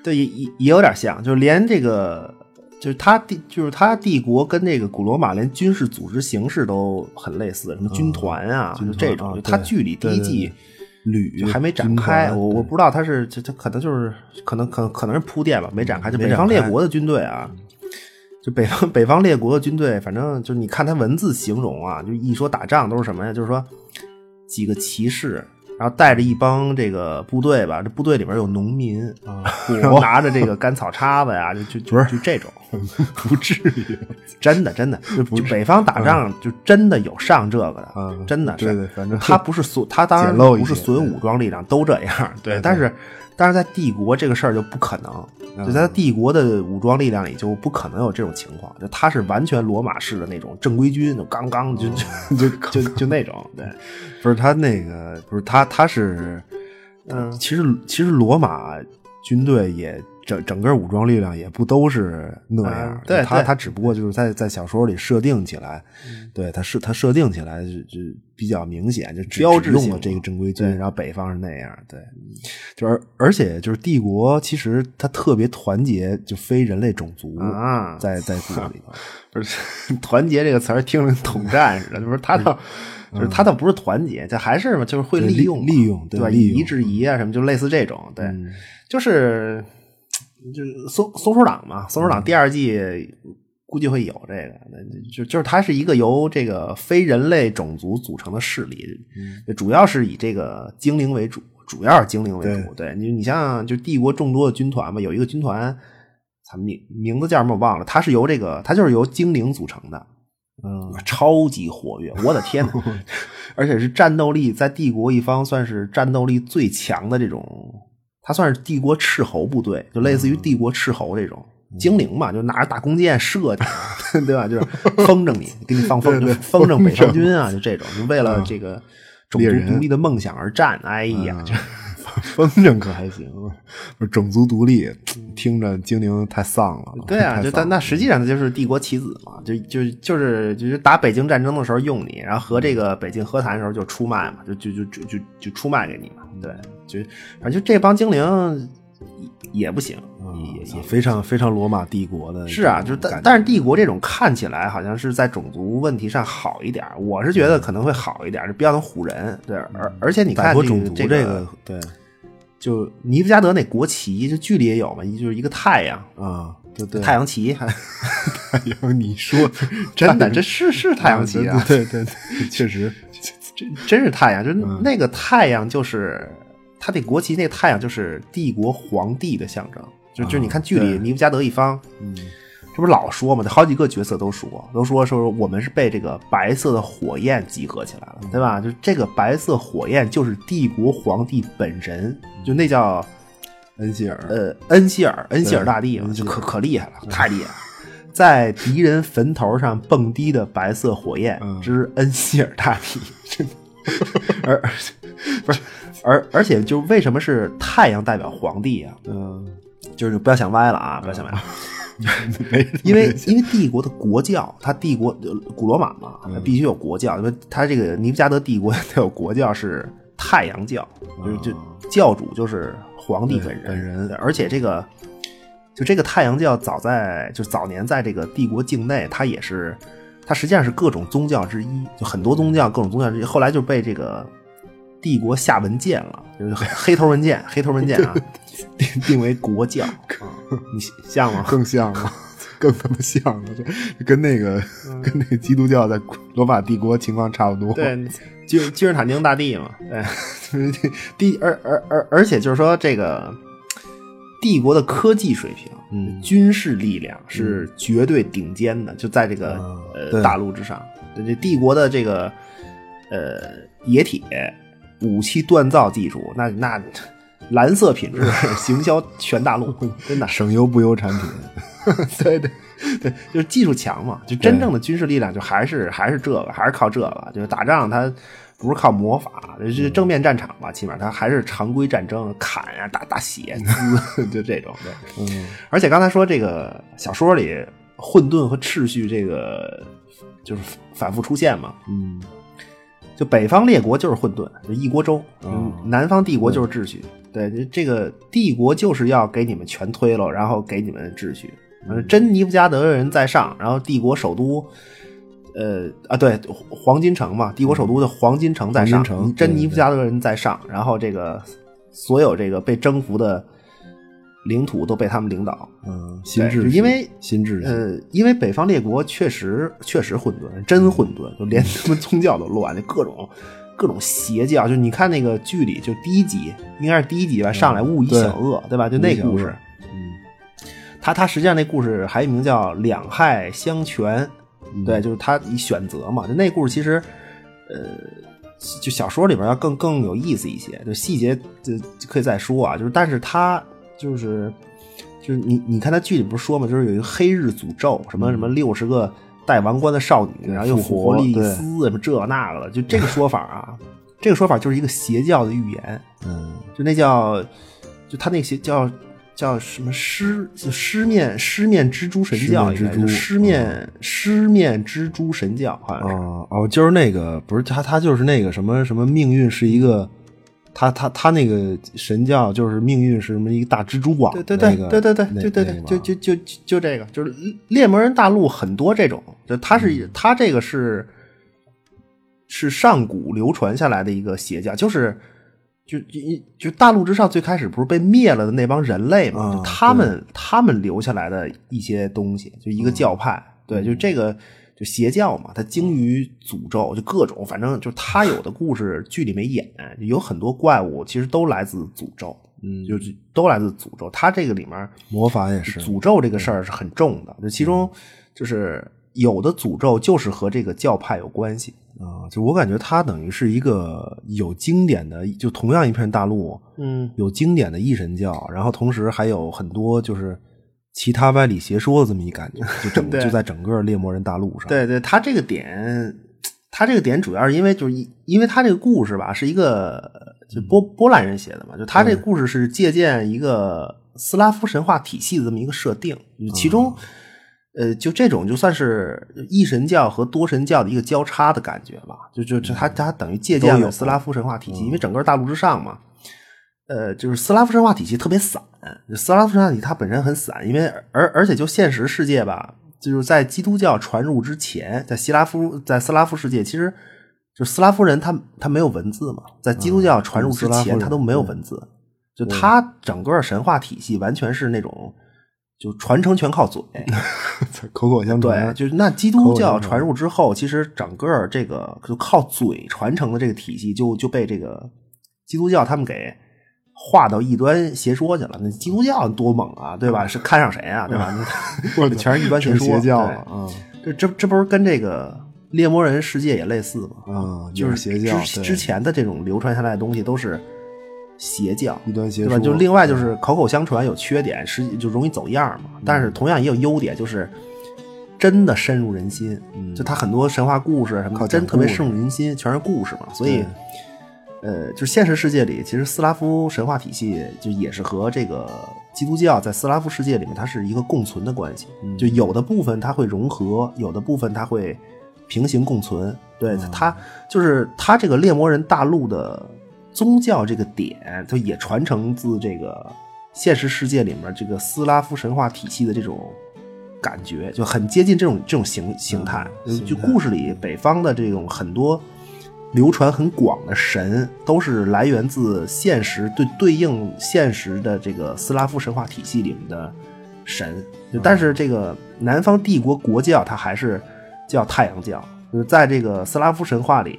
对，也也也有点像，就是连这个，就是他帝，就是他帝国跟这个古罗马连军事组织形式都很类似，什么军团啊，就这种，他对剧里第一季对旅还没展开，我我不知道他是这这可能就是可能可能可能是铺垫吧，没展开。就北方列国的军队啊，就北方北方列国的军队，反正就是你看他文字形容啊，就一说打仗都是什么呀？就是说几个骑士。然后带着一帮这个部队吧，这部队里边有农民啊，然后拿着这个干草叉子呀，就就就就这种，不至于真的真的，就就北方打仗就真的有上这个的，嗯真的是。对对反正他不是所他当然不是所有武装力量都这样，对，对但是但是在帝国这个事儿就不可能，就在帝国的武装力量里就不可能有这种情况，就他是完全罗马式的那种正规军，就刚刚就 就就就就那种，对，不是他那个不是他他是嗯。其实其实罗马军队也整整个武装力量也不都是那样，嗯对对他他只不过就是在在小说里设定起来，对他设他设定起来就就比较明显，就只标志只用了这个正规军，然后北方是那样，对，就是而而且就是帝国其实他特别团结，就非人类种族啊在在故事里头，不是团结这个词儿听着跟统战似的，就是他倒。就是他倒不是团结，这还是嘛，就是会利用利利用对对吧？利用以夷制夷啊，什么就类似这种，对，嗯就是就是松松鼠党嘛，松鼠党第二季估计会有这个，那就就是它是一个由这个非人类种族组成的势力，主要是以这个精灵为主，主要是精灵为主。对你，你像就帝国众多的军团嘛，有一个军团，他名名字叫什么我忘了，它是由这个，它就是由精灵组成的。嗯，超级活跃，我的天哪！而且是战斗力在帝国一方算是战斗力最强的这种，他算是帝国斥候部队，就类似于帝国斥候这种、精灵嘛，就拿着大弓箭射你，对吧？就是风筝你，给你放风，筝风筝北上军啊，就这种，就为了这个种族独立的梦想而战。哎呀，就风筝可还行，种族独立，听着精灵太丧了。对啊，就但那实际上它就是帝国棋子嘛，就就就是就是打北京战争的时候用你，然后和这个北京和谈的时候就出卖嘛，就就就就就就出卖给你嘛，对，就反正就这帮精灵也也不行，也也也非常非常罗马帝国的是啊，就是但但是帝国这种看起来好像是在种族问题上好一点，我是觉得可能会好一点儿，就不要能唬人，对，而而且你看这摆脱种族这这个对就尼夫加德那国旗，就剧里也有嘛，就是一个太阳，啊，对对，太阳旗，太阳，你说 真的这是是太阳旗啊，对对对，确实，真真是太阳，就那个太阳，就是他那国旗那个太阳，就是帝国皇帝的象征。就就你看剧里尼布加德一方，嗯这不是老说嘛？好几个角色都说，都说说我们是被这个白色的火焰集合起来了，对吧？就这个白色火焰就是帝国皇帝本人，就那叫恩希尔，呃恩希尔，恩希尔大帝可可厉害了，太厉害了。在敌人坟头上蹦迪的白色火焰嗯之恩希尔大帝，真 的 而而不是而而且就为什么是太阳代表皇帝啊？嗯，就是不要想歪了啊，不要想歪了。没因为因为帝国的国教，它帝国呃古罗马嘛，它必须有国教，因为它这个尼布加德帝国 它有国教是太阳教，就是就教主就是皇帝本人，本人而且这个就这个太阳教早在就早年在这个帝国境内，它也是它实际上是各种宗教之一，就很多宗教各种宗教之一，后来就被这个帝国下文件了，就是黑头文件，黑头文件啊，定定为国教，啊你像吗？更像吗。更他妈像了，这跟那个、跟那个基督教在罗马帝国情况差不多。对，君君士坦丁大帝嘛，对，帝而而而而且就是说这个帝国的科技水平，嗯。军事力量是绝对顶尖的，就在这个、啊呃大陆之上。对这帝国的这个呃冶铁、武器锻造技术，那那蓝色品质 行销全大陆，真的。省油不油产品。对对对，就是技术强嘛，就真正的军事力量就还是还是这个，还是靠这个，就是打仗它不是靠魔法，是正面战场吧，起码它还是常规战争，砍呀、打打血，就这种对。嗯而且刚才说这个小说里混沌和秩序这个就是反复出现嘛，嗯就北方列国就是混沌，就一锅粥；哦南方帝国就是秩序。对，这这个帝国就是要给你们全推了，然后给你们秩序。呃真尼布加德人在上，然后帝国首都，呃啊对，黄金城嘛，帝国首都的黄金城在上，黄金城真对尼夫加德人在上，然后这个所有这个被征服的领土都被他们领导。嗯，新对秩序，因为新秩序。呃，因为北方列国确实确实混沌，真混沌，就连他们宗教都乱，就各种各种邪教。就你看那个剧里，就第一集应该是第一集吧，上来误以小恶，对吧？就那故事，嗯他他实际上那故事还有一名叫两害相权，对，就是他一选择嘛。就那故事其实，呃，就小说里边要更更有意思一些，就细节就就可以再说啊。就是但是他就是就是你你看他剧里不是说嘛，就是有一个黑日诅咒，什么什么六十个戴王冠的少女，然后又复复活丽丝，什么这那个的，就这个说法啊，这个说法就是一个邪教的预言。嗯就那叫，就他那些叫叫什么狮就狮面狮面蜘蛛神教，狮面蜘蛛狮面狮面蜘蛛神教，好像是。哦哦，就是那个不是他，他就是那个什么什么命运是一个，他他他那个神教就是命运是什么一个大蜘蛛网，对对对对对对对就就就就就这个，就是猎魔人大陆很多这种，就他是他这个是是上古流传下来的一个邪教，就是就就就大陆之上最开始不是被灭了的那帮人类嘛，他们他们留下来的一些东西，就一个教派，对，就这个。就邪教嘛，它精于诅咒，就各种，反正就他有的故事剧里没演，有很多怪物其实都来自诅咒，嗯，就是都来自诅咒。他这个里面魔法也是，诅咒这个事儿是很重的，就其中就是有的诅咒就是和这个教派有关系。啊，就我感觉它等于是一个有经典的，就同样一片大陆，嗯，有经典的异神教，然后同时还有很多就是其他歪理邪说的这么一感觉，就整 对就在整个猎魔人大陆上。对对，他这个点，他这个点主要是因为就是因因为他这个故事吧，是一个就波波兰人写的嘛，就他这个故事是借鉴一个斯拉夫神话体系的这么一个设定，其中。呃，就这种就算是一神教和多神教的一个交叉的感觉吧，就就就他他等于借鉴了斯拉夫神话体系，因为整个大陆之上嘛，呃，就是斯拉夫神话体系特别散，斯拉夫神话体系它本身很散，因为而而且就现实世界吧，就是在基督教传入之前，在希拉夫在斯拉夫世界，其实就斯拉夫人他他没有文字嘛，在基督教传入之前他都没有文字，就他整个神话体系完全是那种就传承全靠嘴。口口相对，传，就是那基督教传入之后，其实整个这个就靠嘴传承的这个体系就就被这个基督教他们给划到异端邪说去了。那基督教多猛啊，对吧？是看上谁啊，对吧？那全是异端邪说。邪教啊这这这不是跟这个猎魔人世界也类似吗？啊，就是邪教之之前的这种流传下来的东西都是邪教，异端邪对吧？就另外就是口口相传有缺点，实际就容易走样嘛。但是同样也有优点，就是真的深入人心。嗯就他很多神话故事什么靠，真特别深入人心，全是故事嘛。所以，呃，就现实世界里，其实斯拉夫神话体系就也是和这个基督教在斯拉夫世界里面，它是一个共存的关系。嗯就有的部分它会融合，有的部分它会平行共存。对嗯它就是它这个猎魔人大陆的宗教这个点，它也传承自这个现实世界里面这个斯拉夫神话体系的这种感觉，就很接近这种这种形形态。嗯就故事里北方的这种很多流传很广的神，都是来源自现实对对应现实的这个斯拉夫神话体系里面的神。但是这个南方帝国国教它还是叫太阳教，就是在这个斯拉夫神话里，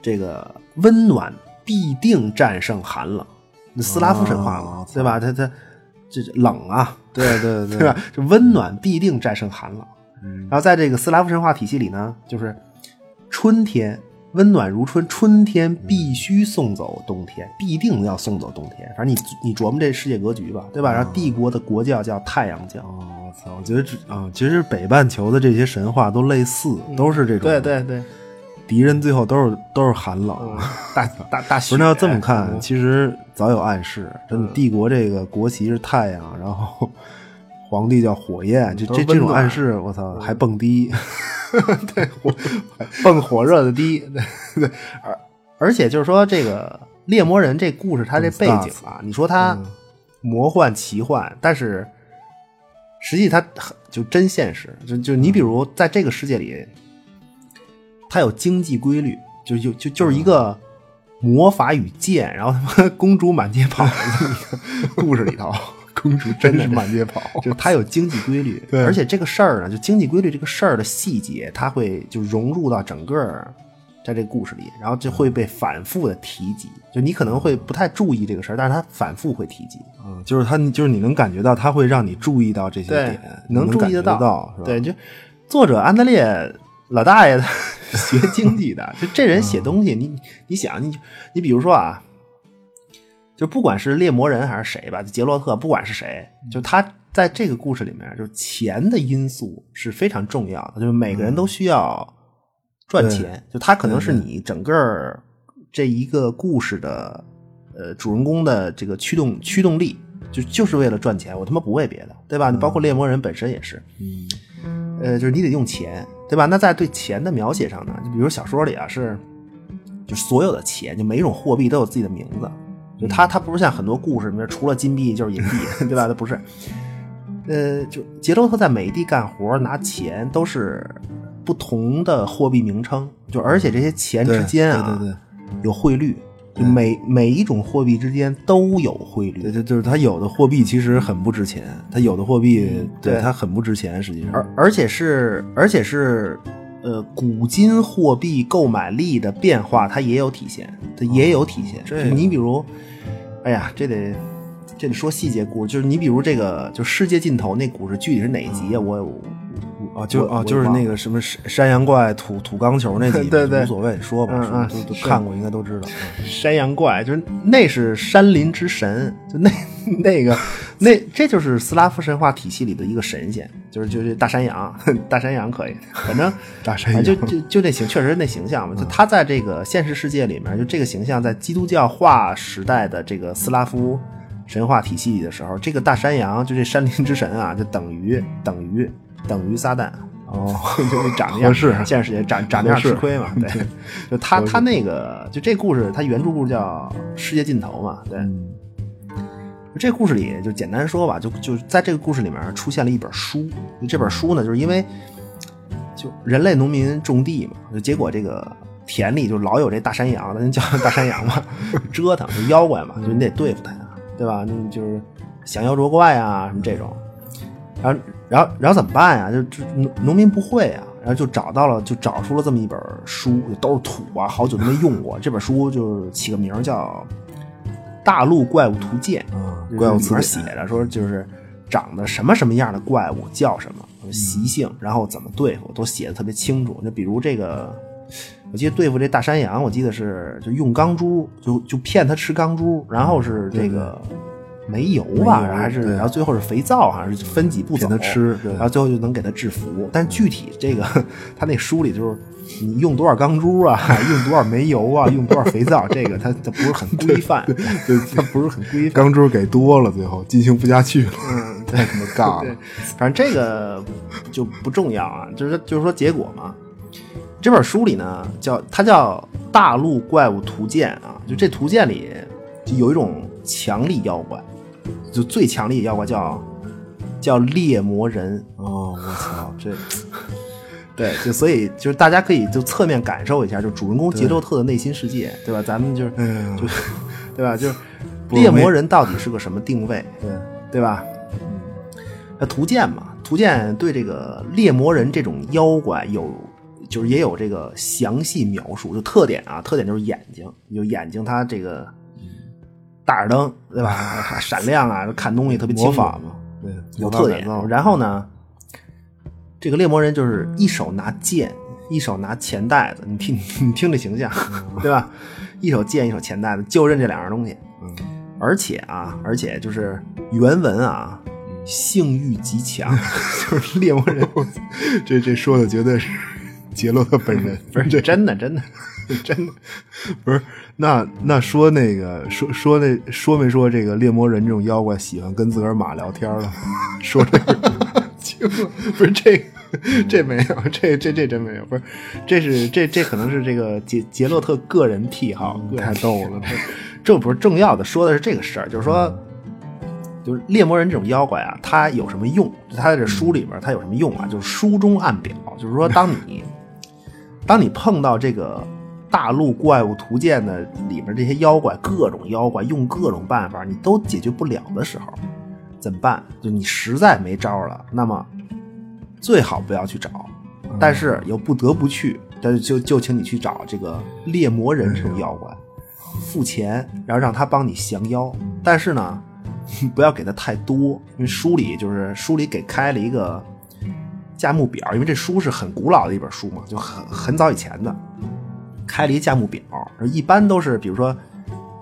这个温暖必定战胜寒冷。斯拉夫神话嘛，哦对吧？它它这这冷啊，对对对 对吧？这温暖必定战胜寒冷。嗯然后在这个斯拉夫神话体系里呢，就是春天温暖如春，春天必须送走冬天，必定要送走冬天。反正你你琢磨这世界格局吧，对吧？然后帝国的国教叫太阳教，哦，我操！我觉得这啊，其实北半球的这些神话都类似，都是这种。对对对，敌人最后都是都是寒冷。嗯 大大大雪。不是，那要这么看，嗯其实早有暗示。真的，帝国这个国旗是太阳，然后皇帝叫火焰，这这这种暗示，我操，还蹦迪。对火蹦火热的迪，对对，而而且就是说这个猎魔人这故事，它这背景啊，你说它嗯魔幻奇幻，但是实际它很就真现实，就就你比如在这个世界里，它有经济规律，就就就就是一个魔法与剑，然后他妈公主满街跑的一个故事里头。公主真是满街跑。就它有经济规律，对而且这个事儿呢，就经济规律这个事儿的细节，它会就融入到整个在这个故事里，然后就会被反复的提及。就你可能会不太注意这个事儿，但是它反复会提及，嗯，就是他，就是你能感觉到，他会让你注意到这些点，，能注意得到？对，就作者安德烈老大爷的学经济的，就这人写东西，你你想，你你比如说啊。就不管是猎魔人还是谁吧，杰洛特，不管是谁，就他在这个故事里面，就是钱的因素是非常重要的，就是每个人都需要赚钱，就他可能是你整个这一个故事的呃主人公的这个驱动驱动力，就就是为了赚钱，我他妈不为别的，对吧？你包括猎魔人本身也是，嗯呃，就是你得用钱，对吧？那在对钱的描写上呢，就比如小说里啊是，就所有的钱，就每一种货币都有自己的名字，就它它不是像很多故事里面除了金币就是银币，对吧？它不是，呃，就杰洛特在每一地干活拿钱都是不同的货币名称，就而且这些钱之间啊，有汇率，就每每一种货币之间都有汇率，对，就就是它有的货币其实很不值钱，它有的货币对对它很不值钱，实际上而而且是而且是呃古今货币购买力的变化，它也有体现，它也有体现。你比如，哎呀，这得这得说细节故事，就是你比如这个就世界尽头那故事具体是哪一集啊？我我啊，就我啊，就是那个什么山山羊怪土土钢球那集，对对无所谓，说吧，嗯嗯说都都看过，应该都知道。嗯山羊怪，就是那是山林之神，就那 那个那这就是斯拉夫神话体系里的一个神仙，就是就是大山羊，大山羊可以，反正 大山羊啊就就就那形，确实那形象嘛，就他在这个现实世界里面，就这个形象在基督教化时代的这个斯拉夫神话体系里的时候，这个大山羊就这山林之神啊，就等于等于等于撒旦。哦，就是长那样，合适现实世界长长那样吃亏嘛，对，就他他那个就这故事，他原著故事叫《世界尽头》嘛，对，嗯。这故事里就简单说吧，就就在这个故事里面出现了一本书，这本书呢，就是因为就人类农民种地嘛，就结果这个田里就老有这大山羊，咱叫 大山羊嘛，折腾就妖怪嘛，就你得对付它呀，对吧？你就是降妖捉怪啊什么这种，然后然后然后怎么办呀？就就农农民不会啊，然后就找到了，就找出了这么一本书，都是土啊，好久都没用过。这本书就是起个名儿叫《大陆怪物图鉴》。啊，怪物词典写着说，就是长得什么什么样的怪物叫什么习性，然后怎么对付，都写的特别清楚。就比如这个，我记得对付这大山羊，我记得是就用钢珠，就就骗他吃钢珠，然后是这个煤油吧，油还是然后最后是肥皂，好像是分几步走，骗他吃对然后最后就能给他制服。但具体这个他那书里就是。你用多少钢珠啊？用多少煤油啊？用多少肥皂？这个它它不是很规范，它不是很规范。钢珠给多了，最后进行不下去了，嗯，太他妈尬了。，反正这个就不重要啊，就是就是说结果嘛。这本书里呢，叫它叫《大陆怪物图鉴》啊，就这图鉴里就有一种强力妖怪，就最强力妖怪叫叫猎魔人。哦，我操，这 对，就所以就是大家可以就侧面感受一下，就主人公杰洛特的内心世界，对吧？咱们就是哎呀，就对吧？就是猎魔人到底是个什么定位？对，对吧？那图鉴嘛，图鉴对这个猎魔人这种妖怪有，就是也有这个详细描述，就特点啊，特点就是眼睛，有眼睛它这个大耳灯，对吧？闪亮啊，看东西特别清楚魔法嘛，对，有特点。然后呢，这个猎魔人就是一手拿剑，一手拿钱袋子，你听 你听这形象，对吧？一手剑，一手钱袋子，就认这两样东西。嗯，而且啊，而且就是原文啊，性欲极强，就是猎魔人，这这说的绝对是杰洛特本人，不是这真的真的真的，不是？那那说那个说说那说没说这个猎魔人这种妖怪喜欢跟自个儿马聊天了？说这个 不是这个。这没有，这这这真没有，不是，这是这这可能是这个杰杰洛特个人癖好，太逗了。这不是重要的，说的是这个事儿，就是说，就是猎魔人这种妖怪啊，它有什么用？他在这书里边，它有什么用啊？就是书中暗表，就是说，当你当你碰到这个大陆怪物图鉴的里面这些妖怪，各种妖怪用各种办法，你都解决不了的时候，怎么办？就你实在没招了，那么最好不要去找，但是又不得不去，但是就就请你去找这个猎魔人这种妖怪。付钱，然后让他帮你降妖，但是呢，不要给他太多，因为书里就是书里给开了一个价目表，因为这书是很古老的一本书嘛，就很很早以前的，开了一价目表，一般都是比如说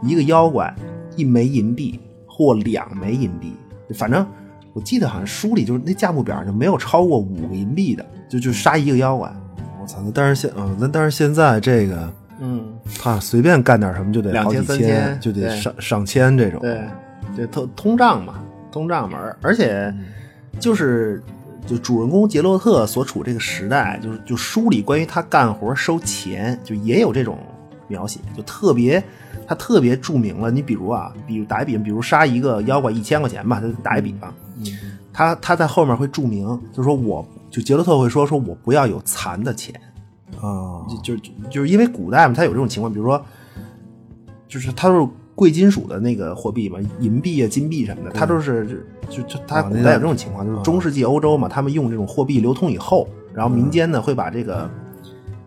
一个妖怪一枚银币或两枚银币，反正我记得好像书里就是那价目表就没有超过五个银币的，就就杀一个妖怪。我操！那但是现嗯，那但是现在这个。嗯，他随便干点什么就得好几两千千就得上上千这种。对，对通通胀嘛，通胀嘛，而而且就是就主人公杰洛特所处这个时代，就是就书里关于他干活收钱，就也有这种描写，就特别他特别著名了。你比如啊，比如打一比方，比如杀一个妖怪一千块钱吧，他打一比方，他他在后面会注明，就是说我就杰洛特会说说我不要有残的钱。啊，就就就是因为古代嘛，他有这种情况，比如说，就是它都是贵金属的那个货币嘛，银币啊、金币什么的，它都是就就它古代有这种情况，就是中世纪欧洲嘛，他们用这种货币流通以后，然后民间呢会把这个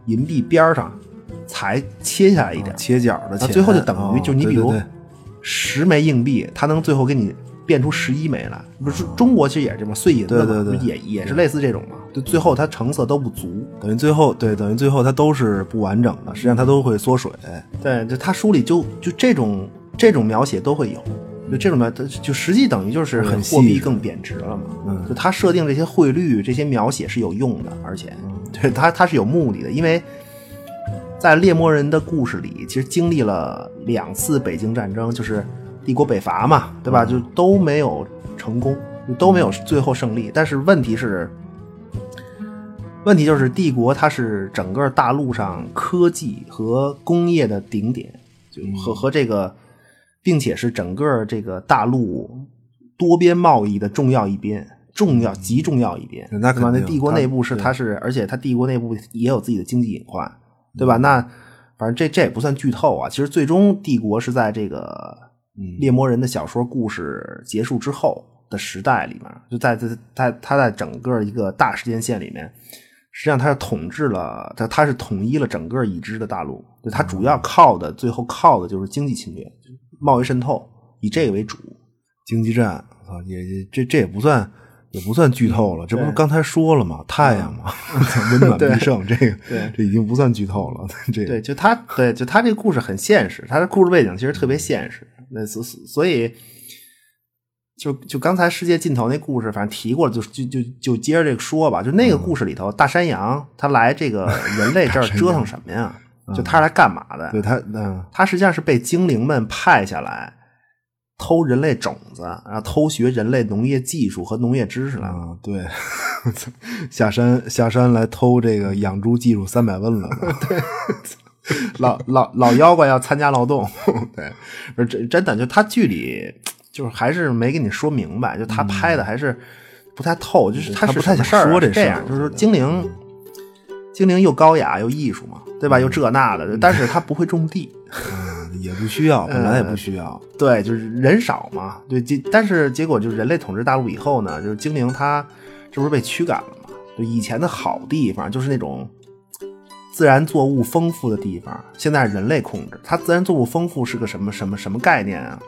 银币边上裁切下来一点，切角的钱，最后就等于就你比如对十枚硬币，它能最后给你变出十一枚来。不是中国其实也是这么碎银子嘛，也也是类似这种嘛，就最后它成色都不足。等于最后对，等于最后它都是不完整的，实际上它都会缩水。对，就他书里就就这种这种描写都会有，就这种描就实际等于就是很货币更贬值了嘛。嗯就他设定这些汇率这些描写是有用的，而且 对他他是有目的的，因为在猎魔人的故事里，其实经历了两次北京战争，就是帝国北伐嘛，对吧？就都没有成功，都没有最后胜利。但是问题是。问题就是帝国它是整个大陆上科技和工业的顶点，就和和这个，并且是整个这个大陆多边贸易的重要一边，重要极重要一边。那肯定对吧？那帝国内部是对它是，而且它帝国内部也有自己的经济隐患，对吧？那反正这这也不算剧透啊。其实最终帝国是在这个猎魔人的小说故事结束之后的时代里面，就在在在他在整个一个大时间线里面，实际上他是统治了，他他是统一了整个已知的大陆。就他主要靠的，最后靠的就是经济侵略、贸易渗透，以这个为主。经济战啊，也也这这也不算也不算剧透了，这不是刚才说了吗？太阳嘛，温暖必胜，这个对这已经不算剧透了。这对，就他对，就他这个故事很现实，他的故事背景其实特别现实。那所所以，就就刚才世界尽头那故事，反正提过了，就就就就接着这个说吧。就那个故事里头，大山羊他来这个人类这儿折腾什么呀？就他是来干嘛的？对他嗯他实际上是被精灵们派下来偷人类种子，然后偷学人类农业技术和农业知识来。啊对，下山下山来偷这个养猪技术三百问了。对老老老妖怪要参加劳动，对，不是真真的，就他剧里就是还是没跟你说明白，就他拍的还是不太透，就是是他不太想说这事儿是这样，就是说精灵精灵又高雅又艺术嘛，对吧？又这那的，但是他不会种地，嗯，也不需要，本来也不需要。对，就是人少嘛，对，结但是结果就是人类统治大陆以后呢，就是精灵它这不是被驱赶了吗？就以前的好地方，就是那种自然作物丰富的地方，现在人类控制。它自然作物丰富是个什么什么什么概念啊？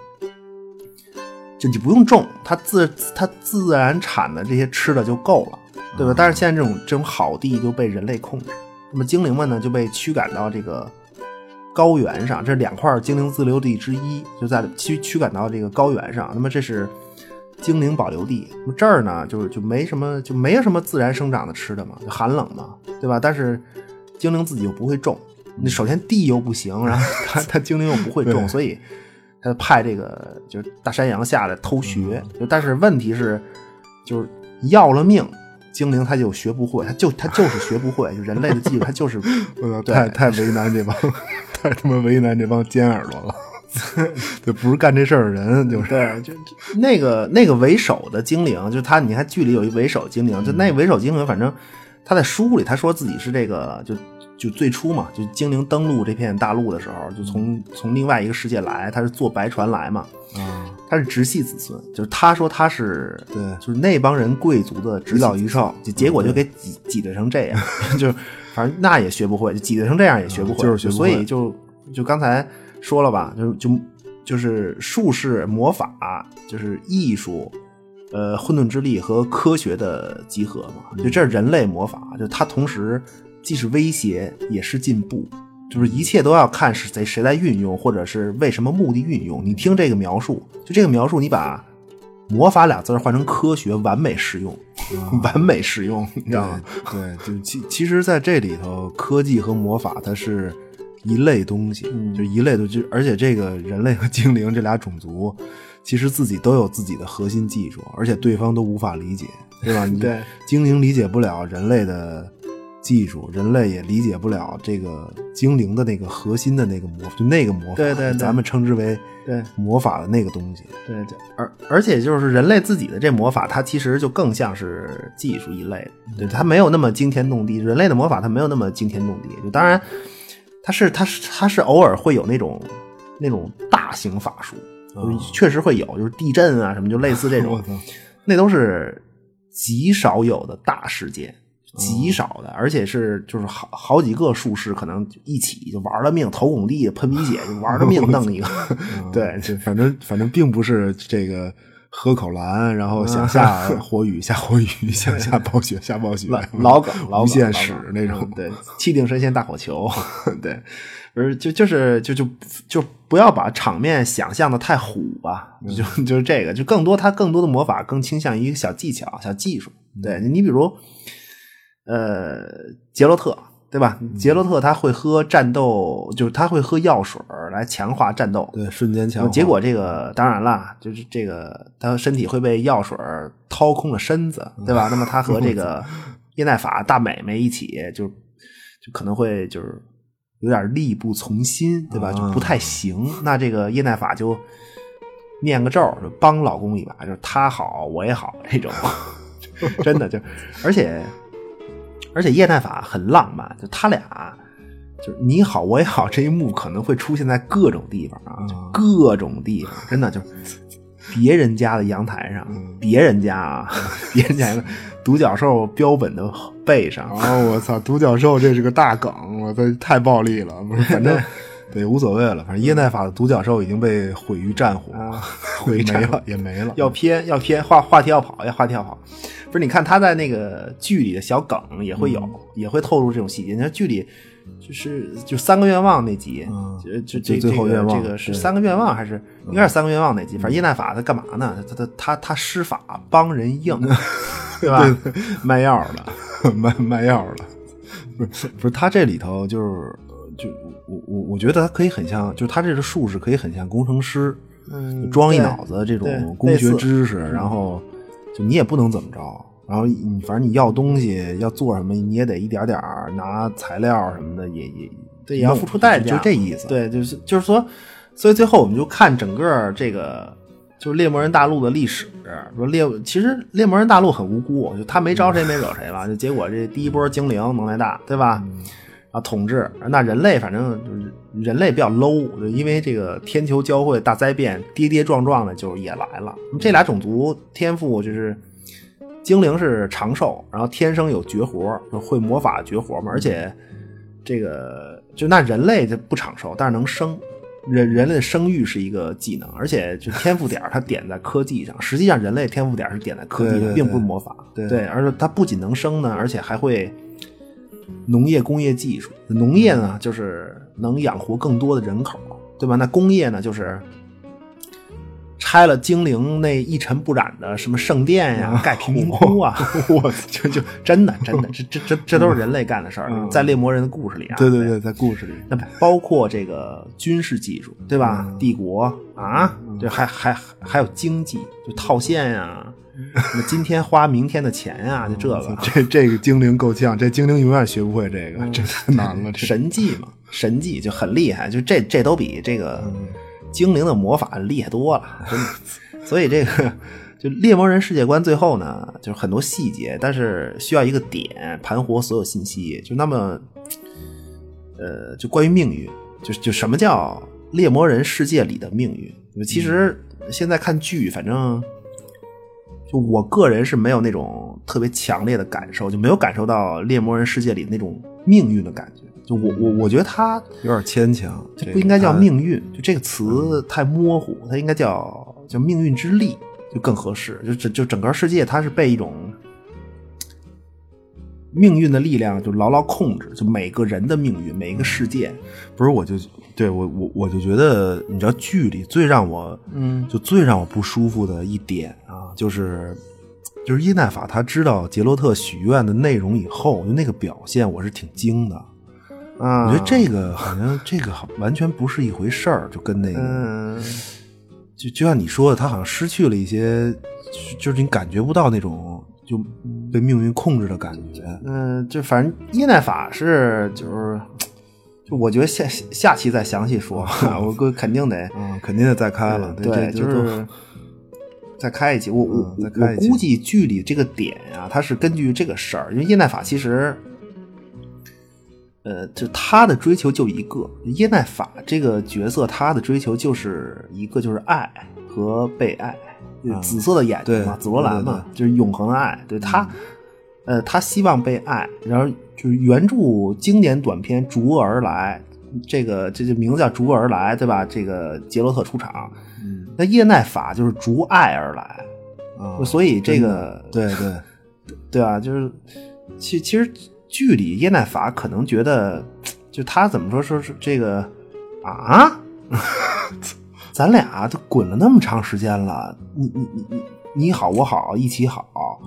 就你不用种，它自它自然产的这些吃的就够了，对吧？但是现在这种这种好地就被人类控制，那么精灵们呢就被驱赶到这个高原上，这是两块精灵自留地之一，就在驱驱赶到这个高原上。那么这是精灵保留地，那么这儿呢就是就没什么就没有什么自然生长的吃的嘛，就寒冷嘛，对吧？但是精灵自己又不会种，那首先地又不行，然后他他精灵又不会种，所以他就派这个就是大山羊下来偷学。就但是问题是，就是要了命。精灵他就学不会，他就他就是学不会，就人类的技术他就是 太太为难这帮，太他妈为难这帮尖耳朵了。就不是干这事儿的人，就是对，就就那个那个为首的精灵，就他，你看剧里有一为首精灵，就那为首精灵，反正他在书里他说自己是这个，就就最初嘛，就精灵登陆这片大陆的时候，就从从另外一个世界来，他是坐白船来嘛，啊，他是直系子孙，就是他说他是对。就是那帮人贵族的直一老一老一少就结果就给挤挤兑成这样，就是反正那也学不会，就挤兑成这样也学不会，就是学不会。所以就就刚才说了吧，就就就是术士、魔法，就是艺术。呃，混沌之力和科学的集合嘛，就这是人类魔法，就它同时既是威胁也是进步，就是一切都要看是谁谁在运用，或者是为什么目的运用。你听这个描述，就这个描述，你把魔法俩字儿换成科学，完美适用，完美适用，你知道吗？对，就其其实，在这里头，科技和魔法它是一类东西，嗯就一类的，就而且这个人类和精灵这俩种族，其实自己都有自己的核心技术，而且对方都无法理解，对吧？你 对精灵理解不了人类的技术，人类也理解不了这个精灵的那个核心的那个魔，就那个魔法，对对对咱们称之为对魔法的那个东西。对对，而而且就是人类自己的这魔法，它其实就更像是技术一类的，对，它没有那么惊天动地。人类的魔法它没有那么惊天动地，就当然它是它是它是偶尔会有那种那种大型法术，就是确实会有，就是地震啊什么，就类似这种 那都是极少有的大事件。极少的，而且是就是好好几个术士可能一起就玩了命，头拱地喷鼻血，就玩了命弄一个，对，就反正反正并不是这个喝口蓝，然后想下火雨下火雨，想下暴雪下暴雪，老老梗，老梗无限老使那种嗯。对，气定神闲大火球，对，不是就就是就就就不要把场面想象的太虎吧，嗯就就是这个，就更多他更多的魔法更倾向于小技巧、小技术。对你比如，呃，杰洛特。对吧？嗯杰洛特他会喝战斗，就是他会喝药水来强化战斗。对，瞬间强化。结果这个当然了，就是这个他身体会被药水掏空了身子，对吧？那么他和这 个叶奈法大美眉一起，就就可能会就是有点力不从心，对吧？啊就不太行。那这个叶奈法就念个咒，就帮老公一把，就是他好我也好这种，真的就而且而且叶奈法很浪漫，就他俩。就是你好我也好这一幕可能会出现在各种地方啊，就各种地方，真的就是别人家的阳台上，别人家啊，别人家的独角兽标本的背上，啊，我操，独角兽这是个大梗，我操，太暴力了。不是，反正 对无所谓了，反正耶奈法的独角兽已经被毁于战火，毁没了也没了。要偏要偏话话题要跑，要话题要跑。不是，你看他在那个剧里的小梗也会有，嗯也会透露这种细节。你看剧里就是就三个愿望那集，嗯就就最这最后愿望这个是三个愿望还是应该是三个愿望那集？反正叶奈法他干嘛呢？他他他他施法帮人硬，对吧？卖药的，卖卖药的。不是不是，他这里头就是呃就我我我觉得他可以很像，就是他这个术士可以很像工程师，嗯装一脑子这种工学知识，然后就你也不能怎么着，然后你反正你要东西要做什么，你也得一点点儿拿材料什么的，也也对，也要付出代价，就这意思。对，就是就是说，所以最后我们就看整个这个就是猎魔人大陆的历史。说猎其实猎魔人大陆很无辜，就他没招谁没惹谁了，就结果这第一波精灵能耐大，对吧？然后统治那人类，反正就是人类比较 low，就因为这个天球交汇大灾变，跌跌撞撞的就也来了。这俩种族天赋就是精灵是长寿，然后天生有绝活，会魔法绝活嘛，而且这个就那人类就不长寿，但是能生。人人类的生育是一个技能，而且就天赋点它点在科技上。实际上，人类天赋点是点在科技上，对对对并不是魔法。对而且它不仅能生呢，而且还会农业工业技术。农业呢，就是能养活更多的人口，对吧？那工业呢，就是拆了精灵那一尘不染的什么圣殿呀、盖贫民窟啊，我就就真的真的，这这这这都是人类干的事儿，嗯在猎魔人的故事里啊。对对对，在故事里，那包括这个军事技术，对吧？帝国啊，对还还还有经济，就套现呀、那今天花明天的钱呀、就这个 这这个精灵够呛，这精灵永远学不会这个，这太难了。这神迹嘛，神迹就很厉害，就这这都比这个精灵的魔法厉害多了，真的。所以这个就猎魔人世界观最后呢，就是很多细节，但是需要一个点盘活所有信息，就那么，呃，就关于命运，就就什么叫猎魔人世界里的命运？其实现在看剧，反正。就我个人是没有那种特别强烈的感受，就没有感受到猎魔人世界里那种命运的感觉。就我我我觉得他有点牵强，就不应该叫命运，就这个词太模糊，它应该叫叫命运之力，就更合适。就整就整个世界，它是被一种命运的力量就牢牢控制，就每个人的命运，每一个世界。不是，我就对我我我就觉得，你知道剧里最让我嗯就最让我不舒服的一点啊，就是就是伊奈法他知道杰洛特许愿的内容以后，就那个表现我是挺惊的。啊，我觉得这个好像这个好完全不是一回事儿，就跟那个、嗯就就像你说的，他好像失去了一些，就就是你感觉不到那种就被命运控制的感觉。嗯，就反正叶奈法是就是，就我觉得下下期再详细说，我哥肯定得，嗯，肯定得再开了。对，就是 再开一期。我我我估计剧里这个点啊，它是根据这个事儿，因为叶奈法其实。呃，就他的追求就一个，叶奈法这个角色，他的追求就是一个，就是爱和被爱，紫色的眼睛嘛，紫罗兰嘛，就是永恒的爱。对他，呃，他希望被爱，然后就是原著经典短片《逐而来》，这个这就名字叫《逐而来》，对吧？这个杰洛特出场，嗯。那叶奈法就是逐爱而来，啊，所以这个对对，对啊，就是其其实剧里叶奈法可能觉得，就他怎么说说是这个啊，咱俩都滚了那么长时间了，你你你你你好我好一起好，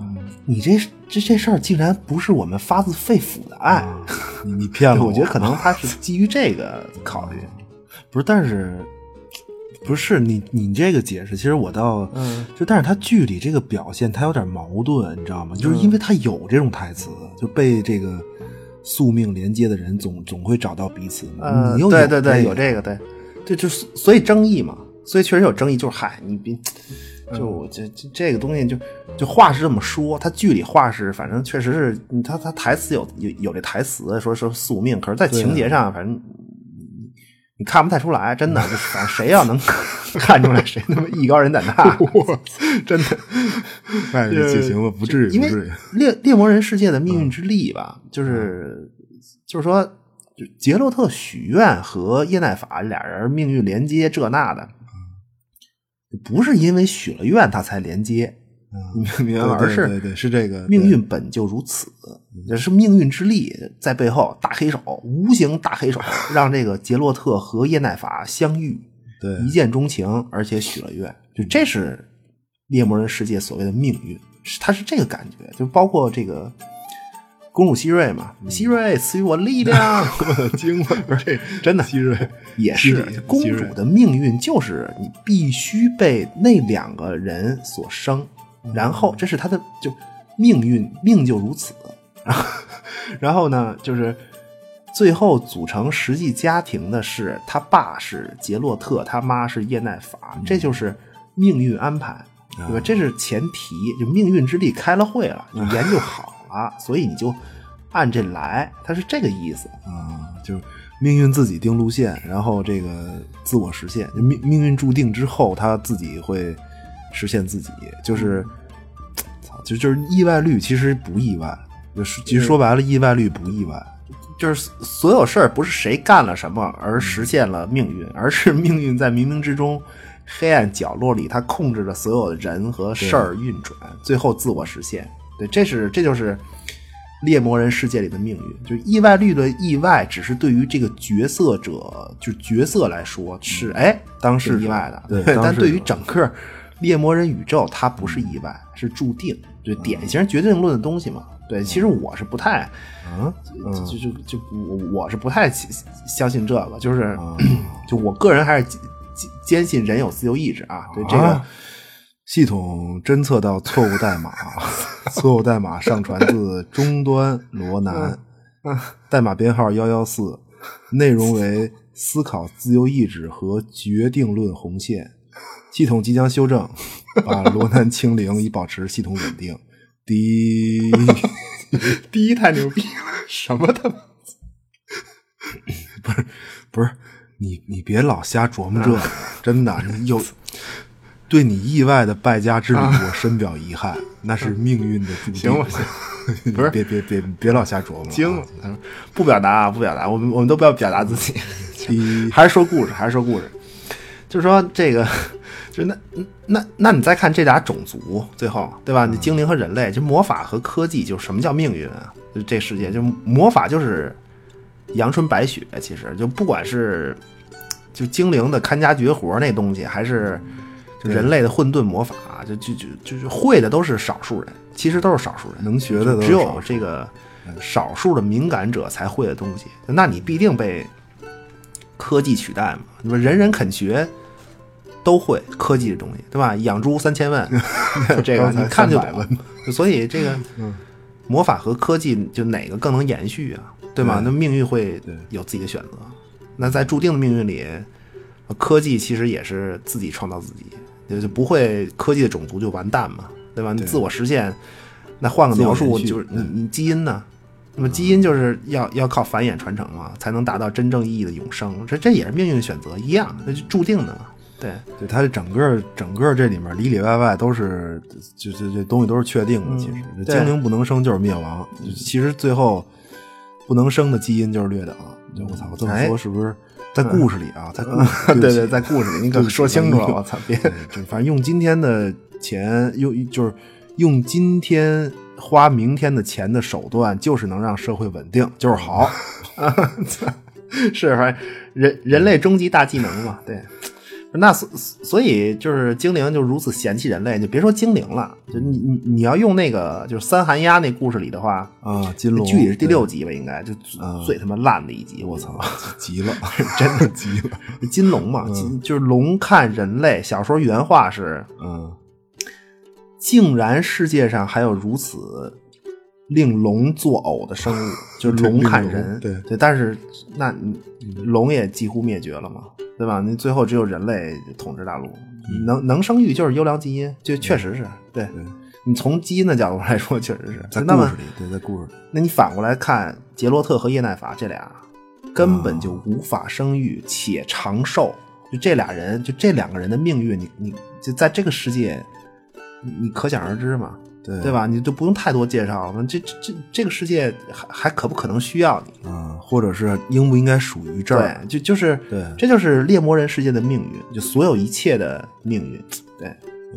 你这这这事儿竟然不是我们发自肺腑的爱，啊你你骗了对我觉得可能他 是基于这个考虑。不是，但是不是你你这个解释，其实我倒嗯就，但是他剧里这个表现，他有点矛盾，你知道吗？就是因为他有这种台词，就被这个宿命连接的人总总会找到彼此。嗯，你又对对对，有有这个，对，对，就是所以争议嘛，所以确实有争议，就是嗨，你别，就这这这个东西就就话是这么说，他剧里话是反正确实是，嗯他他台词有有有这台词说说宿命，可是，在情节上反正。你你看不太出来，真的，就反正谁要能 看出来，谁他妈艺高人胆大，真的。哎，就行了，不至于，因为不至于。猎猎魔人世界的命运之力吧，就是就是说，就杰洛特许愿和叶奈法俩人命运连接这那的，不是因为许了愿他才连接，你 明明白吗？而是对对对，是这个命运本就如此，这是命运之力在背后，大黑手，无形大黑手，让这个杰洛特和叶奈法相遇，对一见钟情，而且许了愿，就这是猎魔人世界所谓的命运，是它是这个感觉，就包括这个公主希瑞嘛，希瑞赐予我力量，惊了，不是这真的。希瑞也是公主的命运就是你必须被那两个人所生，然后这是她的就命运命就如此，然后然后呢就是最后组成实际家庭的是他爸是杰洛特，他妈是叶奈法，这就是命运安排，对吧？这是前提，就命运之力开了会了，你研究好了，所以你就按这来，它是这个意思。啊，就是命运自己定路线，然后这个自我实现。命命运注定之后，他自己会实现自己，就是，操，就就是意外率其实不意外，就是其实说白了，意外率不意外。就是所有事儿不是谁干了什么而实现了命运，而是命运在冥冥之中黑暗角落里，它控制着所有的人和事儿运转，最后自我实现。对，这是这就是猎魔人世界里的命运。就意外率的意外，只是对于这个角色者，就角色来说是哎当事者是意外的，对但对于整个猎魔人宇宙，它不是意外，是注定，就典型决定论的东西嘛。对，其实我是不太。嗯，就就就就我我是不太相相信这个，就是、啊就我个人还是坚坚坚信人有自由意志啊。对这个、啊系统侦测到错误代码，错误代码上传自终端罗南，代码编号幺幺四，内容为思考自由意志和决定论红线。系统即将修正，把罗南清零以保持系统稳定。第一 第一太牛逼了，什么他妈不是不是你，你别老瞎琢磨这个，真的，你有对你意外的败家之旅，我深表遗憾，那是命运的注定。行吧行，不是，别别别别老瞎琢磨，惊了？不表达啊，不表达，我们我们都不要表达自己，还是说故事，还是说故事。就是说这个，就那那那你再看这俩种族，最后对吧？你精灵和人类，就魔法和科技，就什么叫命运啊？就这世界，就魔法就是阳春白雪，其实就不管是就精灵的看家绝活那东西，还是就人类的混沌魔法，就就就就是会的都是少数人，其实都是少数人，能学的都只有这个少数的敏感者才会的东西，那你必定被科技取代嘛？你说人人肯学，都会科技的东西，对吧？养猪三千万，这个你看就300懂。所以这个魔法和科技就哪个更能延续啊？对吗？那命运会有自己的选择。那在注定的命运里，科技其实也是自己创造自己，就就不会科技的种族就完蛋嘛，对吧？你自我实现，那换个描述就是你你基因呢？那么基因就是要要靠繁衍传承嘛，才能达到真正意义的永生。这这也是命运的选择，一样，那就注定的嘛。对，对它这整个整个这里面里里外外都是，就就这东西都是确定的。其实嗯精灵不能生就是灭亡，其实最后不能生的基因就是掠夺。就我操，我这么哎说是不是在故事里啊？在故对 对，对在故事里你可说清楚了，我操，别，就反正用今天的钱，用就是用今天花明天的钱的手段，就是能让社会稳定，就是好。是，反正人人类终极大技能嘛，对。那所所以就是精灵就如此嫌弃人类，就别说精灵了，就你你你要用那个就是三寒鸦那故事里的话，啊，金龙具体是第六集吧，应该就啊最他妈烂的一集，我操！急了，真的急了。金龙嘛，金就是龙看人类。小说原话是：嗯，竟然世界上还有如此令龙作呕的生物，就是龙看人。对对，但是那你龙也几乎灭绝了嘛，对吧？你最后只有人类统治大陆，能能生育就是优良基因，就确实是对。对，你从基因的角度来说，确实是。在故事里，对，在故事里，那你反过来看，杰洛特和叶奈法这俩根本就无法生育且长寿，就这俩人，就这两个人的命运，你你就在这个世界，你你可想而知嘛，对对？吧？你就不用太多介绍了，这这这这个世界还还可不可能需要你？啊，或者是应不应该属于这儿？对，就就是对这就是猎魔人世界的命运，就所有一切的命运，对。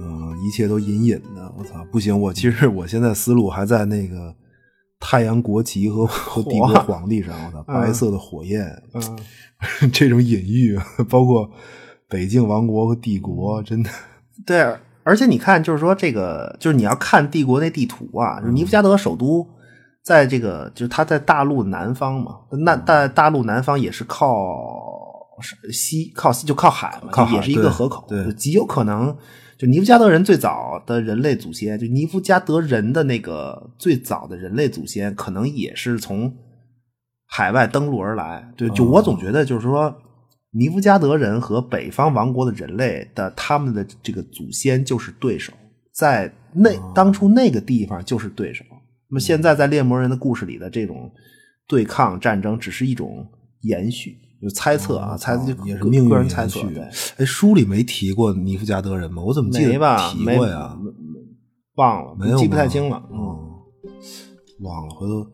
嗯，一切都隐隐的。我操，不行！我其实我现在思路还在那个太阳国旗和 和帝国皇帝上。我操，白色的火焰，嗯，这种隐喻，包括北境王国和帝国，真的，对，而且你看，就是说这个，就是你要看帝国那地图啊，就是尼夫加德首都在这个，就是它在大陆南方嘛，那大大陆南方也是靠西靠西就靠海嘛，靠海也是一个河口，对就极有可能。就尼夫加德人最早的人类祖先，就尼夫加德人的那个最早的人类祖先，可能也是从海外登陆而来。对，就我总觉得就是说，尼夫加德人和北方王国的人类的他们的这个祖先就是对手，在那当初那个地方就是对手。那么现在在猎魔人的故事里的这种对抗战争，只是一种延续，就猜测啊，猜就个也是命运个人猜测。哎，书里没提过尼夫加德人吗？我怎么记得没？提过呀？忘了，没有，记不太清了。嗯，嗯，忘了，回头。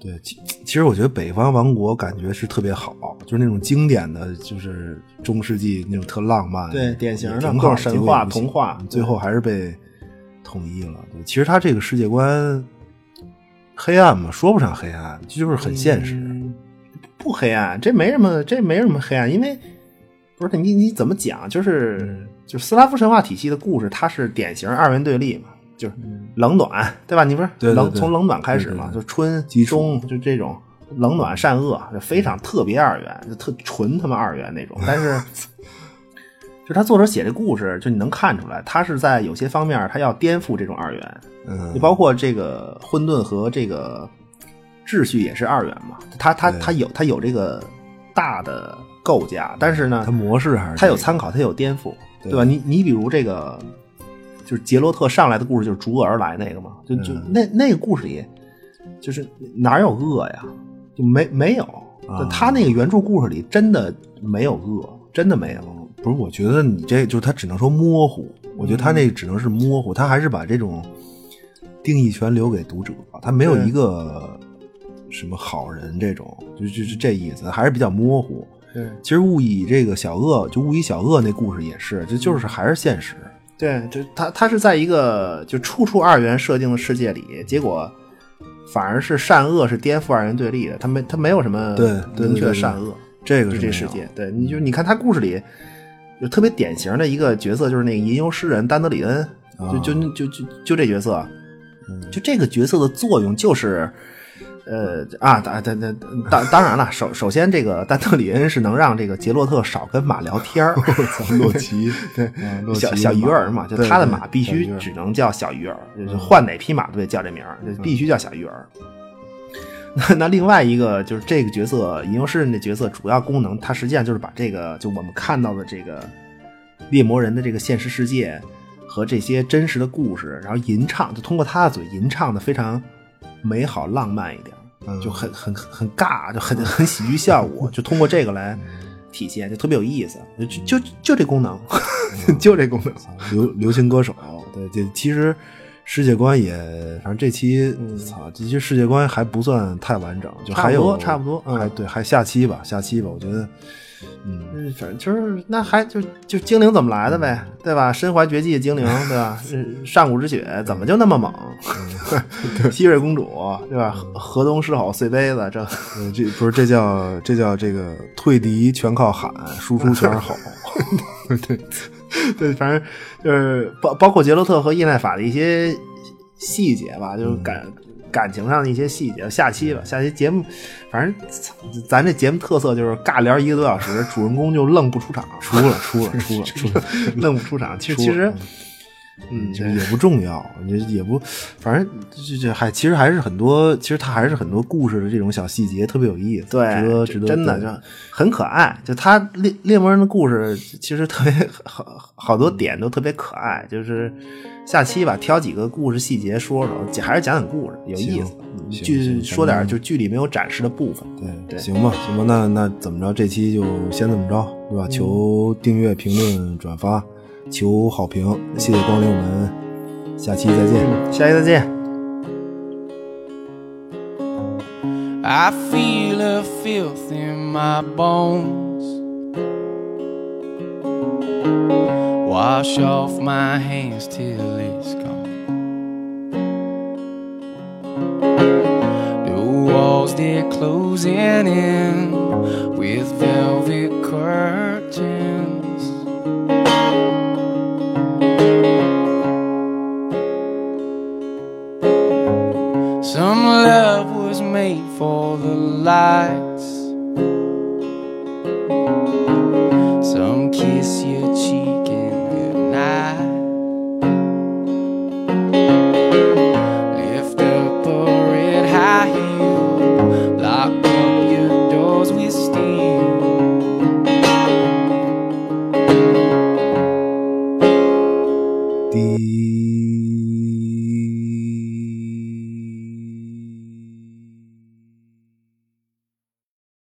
对，其其实我觉得北方王国感觉是特别好，就是那种经典的，就是中世纪那种特浪漫，对典型的神话童话最后还是被统一了。对，其实他这个世界观黑暗嘛，说不上黑暗，就是很现实。嗯不黑暗，这没什么，这没什么黑暗，因为不是你你怎么讲，就是就斯拉夫神话体系的故事，它是典型二元对立嘛，就是冷暖，对吧？你不是对从冷暖开始嘛，就春集中就这种冷暖善恶，就非常特别二元，就特纯他妈二元那种，但是。就他作者写这故事，就你能看出来，他是在有些方面他要颠覆这种二元，嗯，就包括这个混沌和这个秩序也是二元嘛，他他他有他有这个大的构架，但是呢他，模式还是这个。它有参考，他有颠覆，对。对吧？你你比如这个，就是杰洛特上来的故事，就是逐恶而来那个嘛，就就嗯那那个故事里，就是哪有恶呀？就没没有，他那个原著故事里真的没有恶，真的没有。不是，我觉得你这就是他只能说模糊，我觉得他嗯那只能是模糊，他还是把这种定义权留给读者，他没有一个什么好人这种，就就是这意思，还是比较模糊。对其实误以这个小恶，就误以小恶那故事也是，这就是还是现实。对，就他他是在一个就处处二元设定的世界里，结果反而是善恶是颠覆二元对立的，他没他没有什么明确的善恶，这个是这世界。对，你就你看他故事里就特别典型的一个角色，就是那个吟游诗人丹德里恩，就就就就就这角色，就这个角色的作用就是。呃啊，当当当当当然了，首首先这个丹特里恩是能让这个杰洛特少跟马聊天儿。洛奇，对，小小鱼儿嘛，就他的马必须只能叫小鱼儿，就是换哪匹马都得叫这名儿，就必须叫小鱼儿。那那另外一个就是这个角色，吟游诗人的角色主要功能，它实际上就是把这个就我们看到的这个猎魔人的这个现实世界和这些真实的故事，然后吟唱，就通过他的嘴吟唱的非常美好浪漫一点，嗯就很很很尬，就很 很喜剧效果，就通过这个来体现，就特别有意思，就就就这功能，就这功能。流流行歌手，对，这其实世界观也，反正这期，操，这期世界观还不算太完整，就还有差不多差不多嗯。还对，还下期吧，下期吧，我觉得，嗯，嗯，反正就是那还就就精灵怎么来的呗，对吧？身怀绝技的精灵，对吧？嗯上古之血怎么就那么猛？希瑞公主，对吧？河河东狮吼碎杯子，这呃这不是这叫这叫这个退敌全靠喊，输出全是吼，对，对，反正就是包包括杰洛特和叶奈法的一些细节吧，就是感、感情上的一些细节。下期吧，下期节目，反正咱这节目特色就是尬聊一个多小时，主人公就愣不出场，出了出了出了出了，愣不出场。其实其实，嗯，这也不重要，也也不，反正这这还其实还是很多，其实它还是很多故事的这种小细节特别有意思，值得对，值得真的就很可爱。就他猎猎魔人的故事，其实特别 好，好多点都特别可爱。就是下期吧，挑几个故事细节说说，讲还是讲讲故事，有意思行。嗯行剧说点就剧里没有展示的部分。对，对行吧，行吧，那那怎么着？这期就先这么着，对吧？求订阅、评论、转发，求好评，谢谢光临，我们下期再见。下期再见。 I feel a filth in my bones. Wash off my hands till it's gone. The walls they're closing in with velvet curtains. Made for the lights.